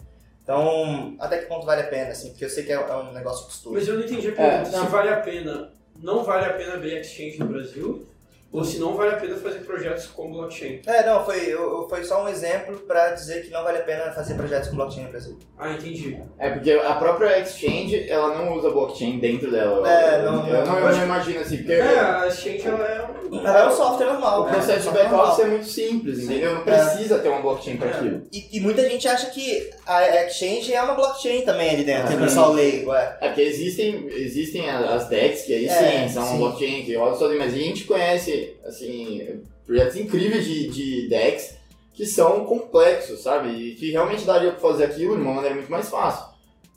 Então, até que ponto vale a pena, assim, porque eu sei que é, é um negócio custoso. Mas eu não entendi a pergunta. É, não. se vale a pena, não vale a pena abrir exchange no Brasil? Ou se não vale a pena fazer projetos com blockchain? É, não, foi, eu- eu- foi só um exemplo para dizer que não vale a pena fazer projetos com blockchain no Brasil. Ah, entendi. É porque a própria exchange, ela não usa blockchain dentro dela. É, eu, não- eu, não- eu não imagino assim, porque É, a exchange ela é um... Ela é um software normal. o né? processo de back-office é muito simples, entendeu? Não precisa ter uma blockchain para É. aquilo. E, e muita gente acha que a exchange é uma blockchain também ali dentro, Ah, o pessoal leigo, é. É porque existem, existem as DEX, que aí É, sim, são sim. blockchain que rodam sozinho, mas a gente conhece assim, projetos incríveis de, de decks que são complexos, sabe? E que realmente daria pra fazer aquilo de uma maneira muito mais fácil.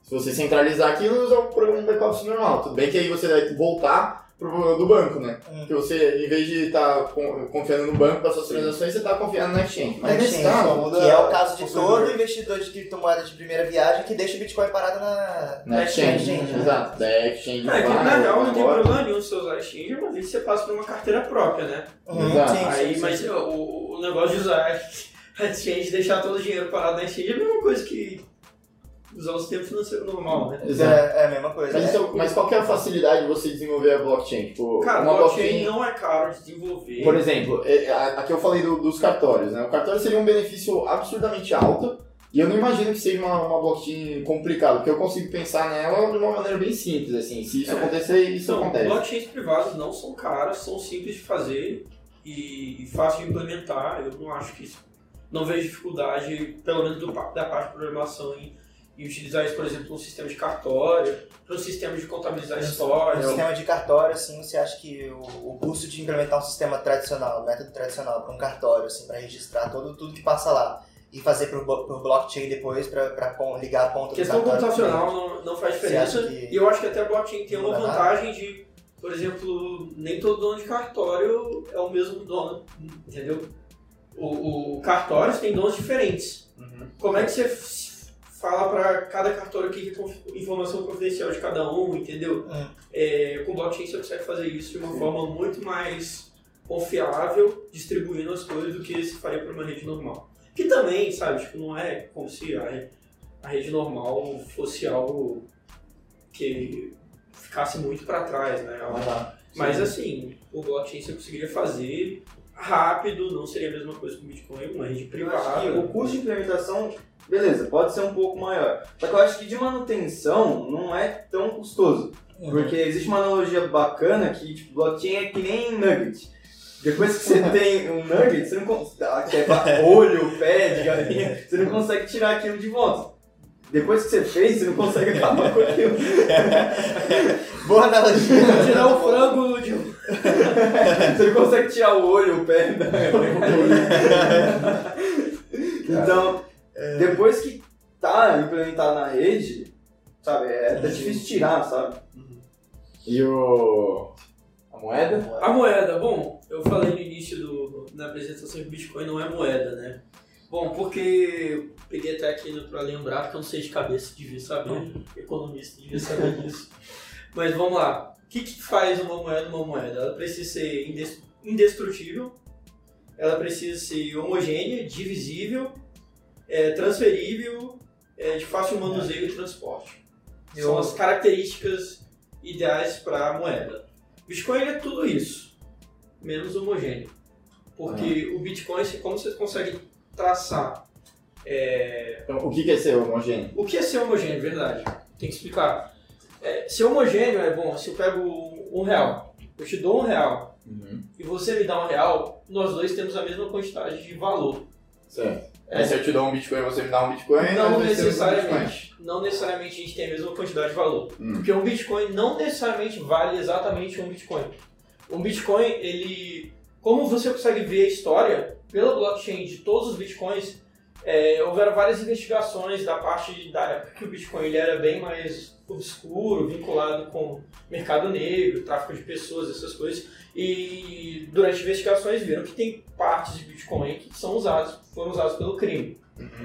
Se você centralizar aquilo e usar o programa de backup normal. Tudo bem que aí você vai voltar do banco, né? Hum. Que você, em vez de estar confiando no banco para suas transações, você tá confiando na exchange. Mas Na exchange, que é o caso de todo investidor de criptomoeda de primeira viagem que deixa o Bitcoin parado na, na exchange, né? exato. Da exchange É, que na real não tem problema nenhum você usar exchange, uma vez que você passa por uma carteira própria, né? Uhum, Exato. sim, Aí, sim, mas sim. o, o negócio de usar a exchange, deixar todo o dinheiro parado na exchange é a mesma coisa que usar o sistema financeiro normal, né? Exato. É, é a mesma coisa. Mas, É. então, mas qual que é a facilidade de você desenvolver a blockchain? Tipo, Cara, uma blockchain não é caro de desenvolver. Por exemplo, é, a- aqui eu falei do- dos cartórios, né? O cartório seria um benefício absurdamente alto e eu não imagino que seja uma, uma blockchain complicada, porque eu consigo pensar nela de uma maneira bem simples, assim. Se isso É. acontecer, isso Então, acontece. blockchains privadas não são caras, são simples de fazer e, e fácil de implementar. Eu não acho que isso. Não vejo dificuldade, pelo menos do da parte de programação, em, em utilizar isso, por exemplo, num sistema de cartório, para um sistema de contabilizar No história. sistema de cartório, assim, você acha que o, o custo de implementar um sistema tradicional, um método tradicional para um cartório, assim, para registrar todo, tudo que passa lá e fazer para o blockchain depois para ligar a ponta questão do cartório? computacional não, não faz diferença. E eu acho que até a blockchain tem uma dá nada? vantagem de, por exemplo, nem todo dono de cartório é o mesmo dono, entendeu? O, o cartórios tem donos diferentes. Como é que você fala para cada cartório que conf- informação confidencial de cada um, entendeu? Hum. É, com blockchain você consegue fazer isso de uma forma muito mais confiável, distribuindo as coisas do que se faria para uma rede normal. Que também, sabe, tipo, não é como se a, a rede normal fosse algo que ficasse muito para trás, né? Algo- Mas assim, o blockchain você conseguiria fazer rápido, não seria a mesma coisa que o Bitcoin, uma rede Eu acho que privada. o custo de implementação, beleza, pode ser um pouco maior. Só que eu acho que de manutenção não é tão custoso. Porque existe uma analogia bacana que tipo, blockchain é que nem nugget. Depois que você tem um nugget, você não consegue. Que é olho, pé de galinha, você não consegue tirar aquilo de volta. Depois que você fez, você não consegue acabar com aquilo. Boa analogia. Tirar o frango de. Você não consegue tirar o olho, o pé da Então, depois que tá implementado na rede, sabe, é até difícil tirar, sabe? E o. A moeda? A moeda, bom, eu falei no início do, na apresentação que o Bitcoin não é moeda, né? Bom, porque peguei até aqui no- pra lembrar, porque eu não sei de cabeça, devia saber, economista devia saber disso. Mas vamos lá. O que, que faz uma moeda uma moeda? Ela precisa ser indes- indestrutível, ela precisa ser homogênea, divisível, é, transferível, é, de fácil manuseio e transporte. São as características ideais para a moeda. Bitcoin é tudo isso, menos homogêneo. Porque o Bitcoin, como você consegue traçar é, Então, o que é ser homogêneo? o que é ser homogêneo, verdade? Tem que explicar. É, ser homogêneo é bom, se eu pego um real, eu te dou um real e você me dá um real, nós dois temos a mesma quantidade de valor. Certo. É. Se eu te dou um Bitcoin você me dá um Bitcoin, Não um necessariamente. Não necessariamente a gente tem a mesma quantidade de valor. Hum. Porque um Bitcoin não necessariamente vale exatamente um Bitcoin. Um Bitcoin, ele. Como você consegue ver a história, pela blockchain de todos os Bitcoins, é, houveram várias investigações da parte da época que o Bitcoin ele era bem mais obscuro, vinculado com mercado negro, tráfico de pessoas, essas coisas. E durante investigações viram que tem partes de Bitcoin que são usadas, foram usadas pelo crime.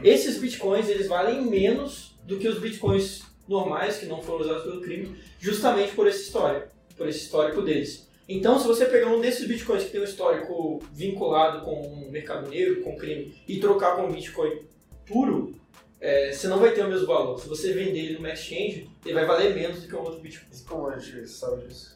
Esses bitcoins eles valem menos do que os bitcoins normais que não foram usados pelo crime, justamente por essa história, por esse histórico deles. Então, se você pegar um desses bitcoins que tem um histórico vinculado com o mercado negro, com o crime, e trocar com um bitcoin puro, é, você não vai ter o mesmo valor. Se você vender ele numa exchange, ele vai valer menos do que um outro bitcoin. Como a gente sabe disso?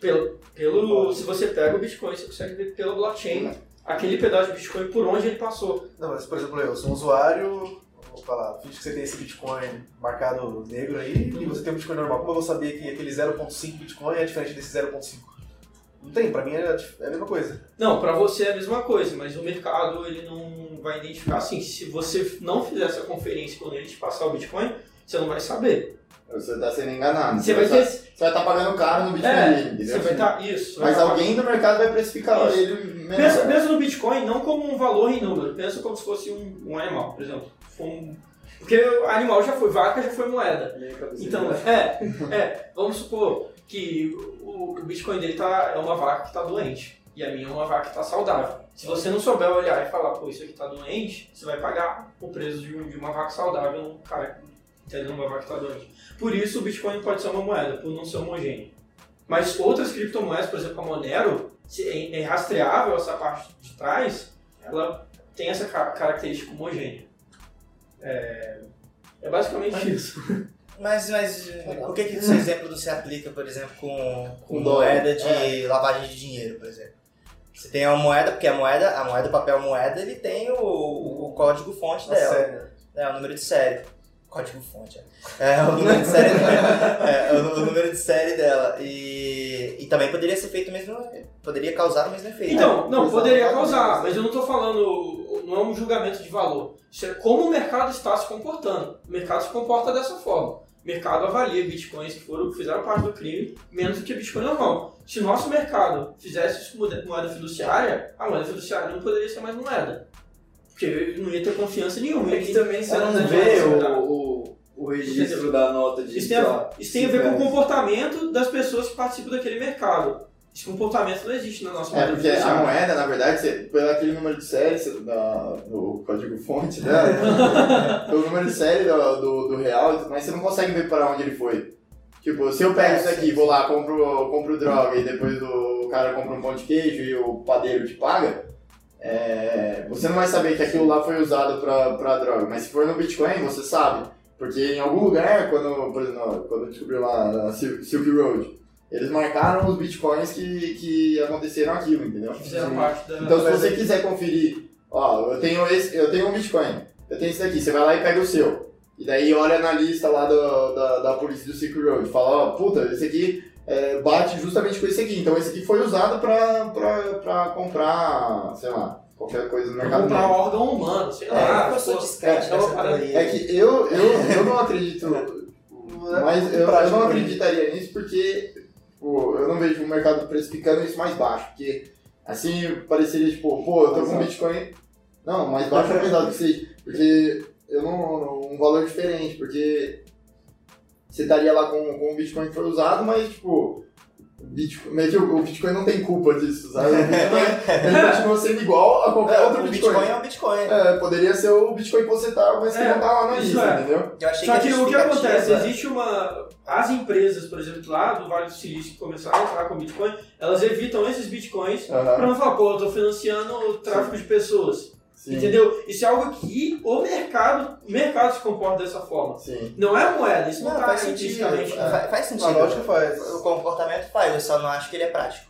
Pelo, pelo, se você pega o bitcoin, você consegue ver pela blockchain aquele pedaço de bitcoin por onde ele passou. Não, mas por exemplo, eu sou um usuário, vou falar, finge que você tem esse Bitcoin marcado negro aí e você tem um Bitcoin normal. Como eu vou saber que aquele 0.5 Bitcoin é diferente desse 0.5? Não tem, pra mim é é a mesma coisa. Não, pra você é a mesma coisa, mas o mercado ele não vai identificar assim. Se você não fizer essa conferência quando ele te passar o Bitcoin, Você não vai saber. Você tá sendo enganado. Você vai ter. Você vai estar pagando caro no Bitcoin É, dele, entendeu? você vai estar. Isso. Mas vai tá- alguém do mercado vai precificar Isso. ele menor. Pensa, pensa no Bitcoin não como um valor em número, pensa como se fosse um, um animal, por exemplo. Um- porque o animal já foi, vaca já foi moeda. Então, é, é, vamos supor que o, o Bitcoin dele tá, é uma vaca que está doente e a minha é uma vaca que está saudável. Se você não souber olhar e falar, pô, isso aqui está doente, você vai pagar o preço de, de uma vaca saudável num cara que está doente. Por isso o Bitcoin pode ser uma moeda, por não ser homogêneo. Mas outras criptomoedas, por exemplo, a Monero, se- é, é rastreável essa parte de trás, ela tem essa ca- característica homogênea. É, é basicamente isso. Mas, mas por que, que o seu exemplo não se aplica, por exemplo, com, com moeda de lavagem de dinheiro, por exemplo? Você tem uma moeda, porque a moeda, a moeda, o papel moeda, ele tem o, o código fonte A dela. série. É, o número de série. Código fonte, é. É, o número de série dela. É, o, o número de série dela. E, e também poderia ser feito mesmo. Poderia causar o mesmo efeito. Então, não, poderia causar, mas eu não estou falando, não é um julgamento de valor. Isso é como o mercado está se comportando. O mercado se comporta dessa forma. O mercado avalia bitcoins que foram, fizeram parte do crime menos do que bitcoin normal. Se o nosso mercado fizesse isso com moeda fiduciária, a moeda fiduciária não poderia ser mais moeda. Porque não ia ter confiança nenhuma. É que também você Ela não não vê vai o, o, o registro da nota de Isso tem, a, isso tem a ver com o comportamento das pessoas que participam daquele mercado. Esse comportamento não existe na nossa É, moeda porque a moeda, na verdade, você, pelo aquele número de série você- do código fonte dela, pelo número de série do, do, do real, mais, você não consegue ver para onde ele foi. Tipo, se eu pego isso aqui, vou lá, compro, compro droga e depois o cara compra um pão de queijo e o padeiro te paga, é, você não vai saber que aquilo lá foi usado pra, pra droga. Mas se for no Bitcoin, você sabe. Porque em algum lugar, quando, por exemplo, quando descobriu lá na Sil- Silk Road, eles marcaram os bitcoins que, que aconteceram aquilo, entendeu? Fizeram parte da. Então se você quiser conferir, ó, eu tenho esse, eu tenho um Bitcoin, eu tenho esse daqui, você vai lá e pega o seu. E daí olha na lista lá do- da, da polícia do Silk Road, fala, ó, puta, esse aqui é, bate justamente com esse aqui. Então esse aqui foi usado pra comprar, sei lá, qualquer coisa no mercado comprar negro. órgão humano, sei É, lá. eu sou pô, descrente é uma dessa parada- teoria. É que eu, eu, eu não acredito, mas eu, eu não acreditaria nisso porque tipo, eu não vejo o mercado precificando isso mais baixo, porque assim pareceria tipo, pô, eu tô com um Bitcoin. Não, mais baixo é pesado que seja, porque eu não. um valor diferente, porque você estaria lá com, com um Bitcoin que foi usado, mas tipo. Bitcoin, meio que o o Bitcoin não tem culpa disso, sabe? O Bitcoin, ele continua sendo igual a qualquer É, outro o Bitcoin. Bitcoin é um Bitcoin. É, poderia ser o Bitcoin que você tá, mas que É, não tá lá na lista, é. entendeu? Só a que o que acontece? Existe uma. As empresas, por exemplo, lá do Vale do Silício que começaram a entrar com Bitcoin, elas evitam esses Bitcoins pra não falar, pô, eu tô financiando o tráfico de pessoas. Sim. Entendeu? Isso é algo que o mercado, o mercado se comporta dessa forma. Sim. Não é a moeda, isso não, Não, tá faz sentido. Fa- Faz, A sentido. lógica faz. O comportamento faz, eu só não acho que ele é prático.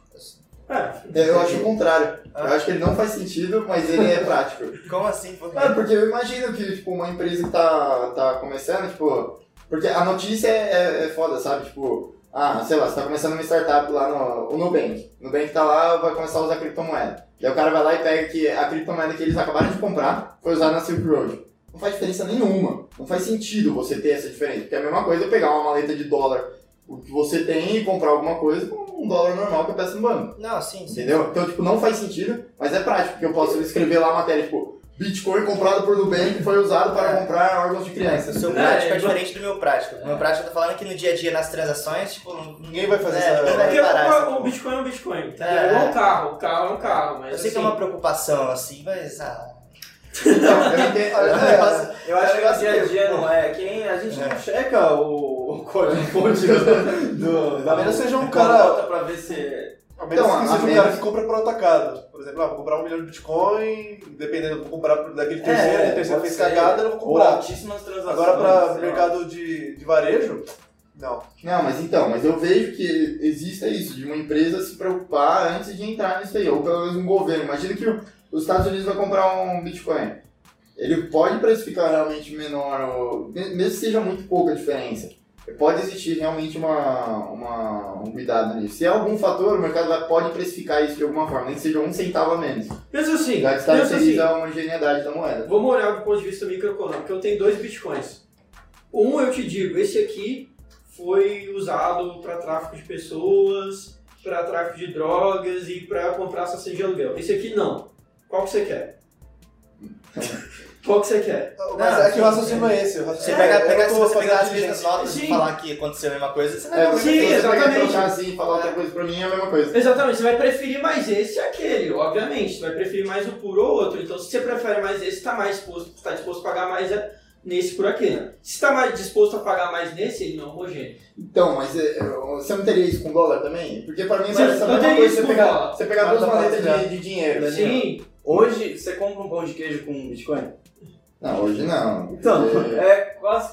É, É, Eu acho o contrário. Eu acho que ele não faz sentido, mas ele é prático. Como assim? Por? É, porque eu imagino que, tipo, uma empresa que tá, tá começando, tipo... Porque a notícia é, é, é foda, sabe? Tipo, ah, sei lá, você tá começando uma startup lá no o Nubank. O Nubank tá lá, vai começar a usar criptomoeda. Daí o cara vai lá e pega que a criptomoeda que eles acabaram de comprar foi usada na Silk Road. Não faz diferença nenhuma. Não faz sentido você ter essa diferença. Porque é a mesma coisa eu pegar uma maleta de dólar o que você tem e comprar alguma coisa com um dólar normal que eu peço no banco. Não, sim, sim. Entendeu? Então, tipo, não faz sentido, mas é prático, porque eu posso escrever lá a matéria, tipo, Bitcoin comprado por Nubank foi usado para É. comprar órgãos de O criança. seu É, prático é, é, diferente do meu prático. O meu prático eu tô falando que no dia a dia, nas transações, tipo, Ninguém vai fazer É, essa. ninguém vai Porque reparar, o, assim. o Bitcoin é um Bitcoin? É. É um carro, o carro é um carro, mas eu sei que é assim, uma preocupação, assim, mas. Ah, Então, eu entendo. é, Eu acho que É, o dia a dia não é. Quem, a gente É. não checa o, o código fonte do, do, A menos que seja um cara- pra ver se. A menos Então, que a seja um menos- cara que compra por atacado. Por exemplo, ah, vou comprar um milhão de Bitcoin, dependendo, vou comprar daquele terceiro, É, terceiro fez cagada, eu vou Ou comprar. altíssimas transações. Agora lá. mercado de, de varejo, não. Não, mas então, mas eu vejo que existe isso, de uma empresa se preocupar antes de entrar nisso aí, ou pelo menos um governo. Imagina que os Estados Unidos vai comprar um Bitcoin. Ele pode precificar realmente menor, mesmo que seja muito pouca a diferença. Pode existir realmente uma, uma- um cuidado nisso. Se é algum fator, o mercado vai- pode precificar isso de alguma forma, nem que seja um centavo a menos. Pensa assim, Já pensa assim, a homogeneidade da moeda. vamos olhar do ponto de vista microeconômico. Eu tenho dois bitcoins. Um eu te digo, esse aqui foi usado para tráfico de pessoas, para tráfico de drogas e para comprar estação de aluguel. Esse aqui não. Qual que você quer? Qual que você quer? Mas é que o raciocínio é esse. o Você raciocínio pega, é- pega, eu se você pegar as mesmas notas e falar que aconteceu a mesma coisa, você não É, vai você você e exatamente. trocar assim e falar outra coisa pra mim é a mesma coisa. Exatamente, você vai preferir mais esse e aquele, obviamente. Você vai preferir mais um por ou outro. Então, se você prefere mais esse, está mais disposto, tá disposto a pagar mais é, nesse por aquele. Se está mais disposto a pagar mais nesse, ele não é homogêneo. Então, mas é, você não teria isso com dólar também? Porque pra mim Sim, parece a mesma coisa você pegar, você pegar duas maletas de, de dinheiro. né? Sim, Hoje, você compra um pão de queijo com Bitcoin? Não, hoje não. Então, porque- é quase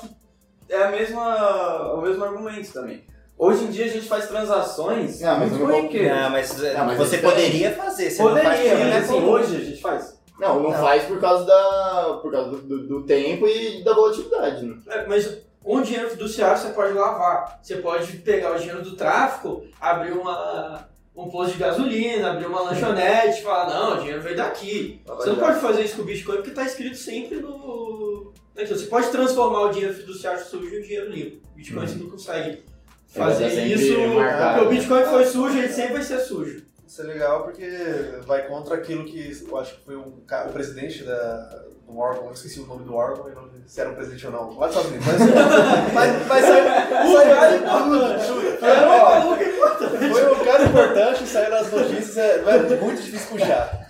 que é a mesma, o mesmo argumento também. Hoje em dia a gente faz transações Não, mas eu não mas, é, Não, mas você é poderia fazer, você não faz Poderia, mas é assim, hoje a gente faz. Não, não, Não. faz por causa da. por causa do, do- do tempo e da volatilidade, né? É, mas com o dinheiro fiduciário você pode lavar. Você pode pegar o dinheiro do tráfico, abrir uma, um posto de gasolina, abrir uma lanchonete e falar, não, o dinheiro veio daqui. Você não pode fazer isso com o Bitcoin porque está escrito sempre no. naquilo. Você pode transformar o dinheiro fiduciário sujo em dinheiro limpo. O Bitcoin você não consegue fazer isso. marcado, Porque o né? Bitcoin foi sujo, ele sempre vai ser sujo. Isso é legal porque vai contra aquilo que eu acho que foi um, o presidente da, do órgão, eu esqueci o nome do órgão, e não se era um presidente ou não, lá dos Estados Unidos. Mas, mas, saiu, saiu foi, ó, foi um cara importante, saiu nas notícias, é, é muito difícil puxar.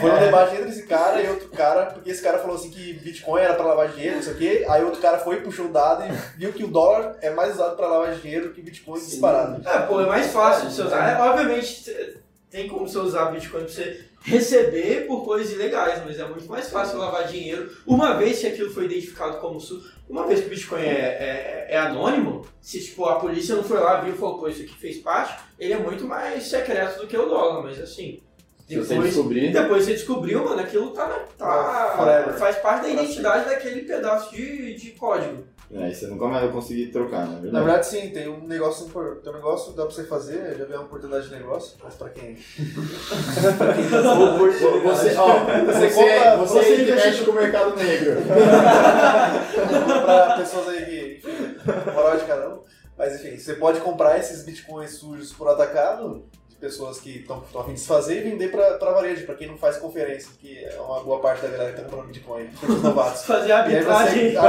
Foi um debate entre esse cara e outro cara, porque esse cara falou assim que Bitcoin era pra lavar dinheiro, não sei o quê, aí outro cara foi, puxou o dado e viu que o dólar é mais usado pra lavar dinheiro que Bitcoin disparado. É, pô, é mais fácil de você usar. É, obviamente, tem como você usar Bitcoin pra você receber por coisas ilegais, mas é muito mais fácil lavar dinheiro. Uma vez que aquilo foi identificado como su... Uma vez que o Bitcoin é, é, é anônimo, se tipo, a polícia não foi lá, viu e falou, pô, isso aqui fez parte, ele é muito mais secreto do que o dólar, mas assim. Se você Depois, descobrir. depois você descobriu, mano, aquilo tá, tá faz parte da identidade daquele pedaço de, de código. Aí você nunca mais vai conseguir trocar, na verdade. Na verdade, sim, tem um negócio importante. Tem um negócio que dá pra você fazer, já vi uma oportunidade de negócio, mas pra quem. pra quem Você, ó, você, Você compra- você, você que investe- mexe com o mercado negro. pra pessoas aí que, enfim, moral de um. Mas enfim, você pode comprar esses bitcoins sujos por atacado pessoas que estão a fim de se fazer e vender pra, pra varejo, pra quem não faz conferência, que é uma boa parte da galera que tá comprando bitcoin, os novatos. Fazer a E aí arbitragem. você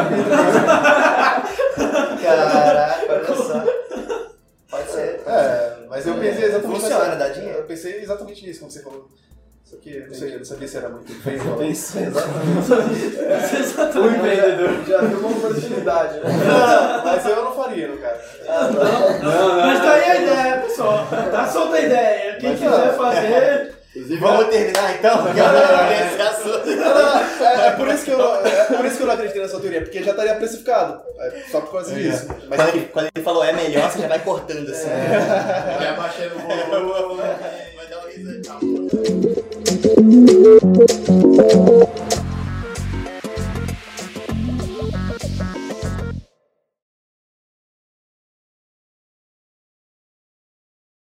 Caraca, olha só. Pode ser. É, mas eu pensei exatamente Funciona, dá dinheiro. Eu pensei exatamente nisso quando você falou. Só que eu não, sei, eu não sabia se era muito feio. não. Isso, exatamente. Exatamente. empreendedor. Já viu uma oportunidade, né? Não, mas eu não faria, no caso. Mas tá aí a ideia, pessoal. Tá solta a ideia. Quem Mas, quiser ah, fazer. Inclusive, Vamos terminar então? Porque eu não quero esse assunto. Não, não, é, é por isso que eu, é por isso que eu não acreditei nessa teoria, porque já estaria precificado. É só por causa disso. Mas Quando ele, quando ele falou é melhor, você já vai cortando assim. vai abaixando o volume. Vai dar uma risadinha. Thank you.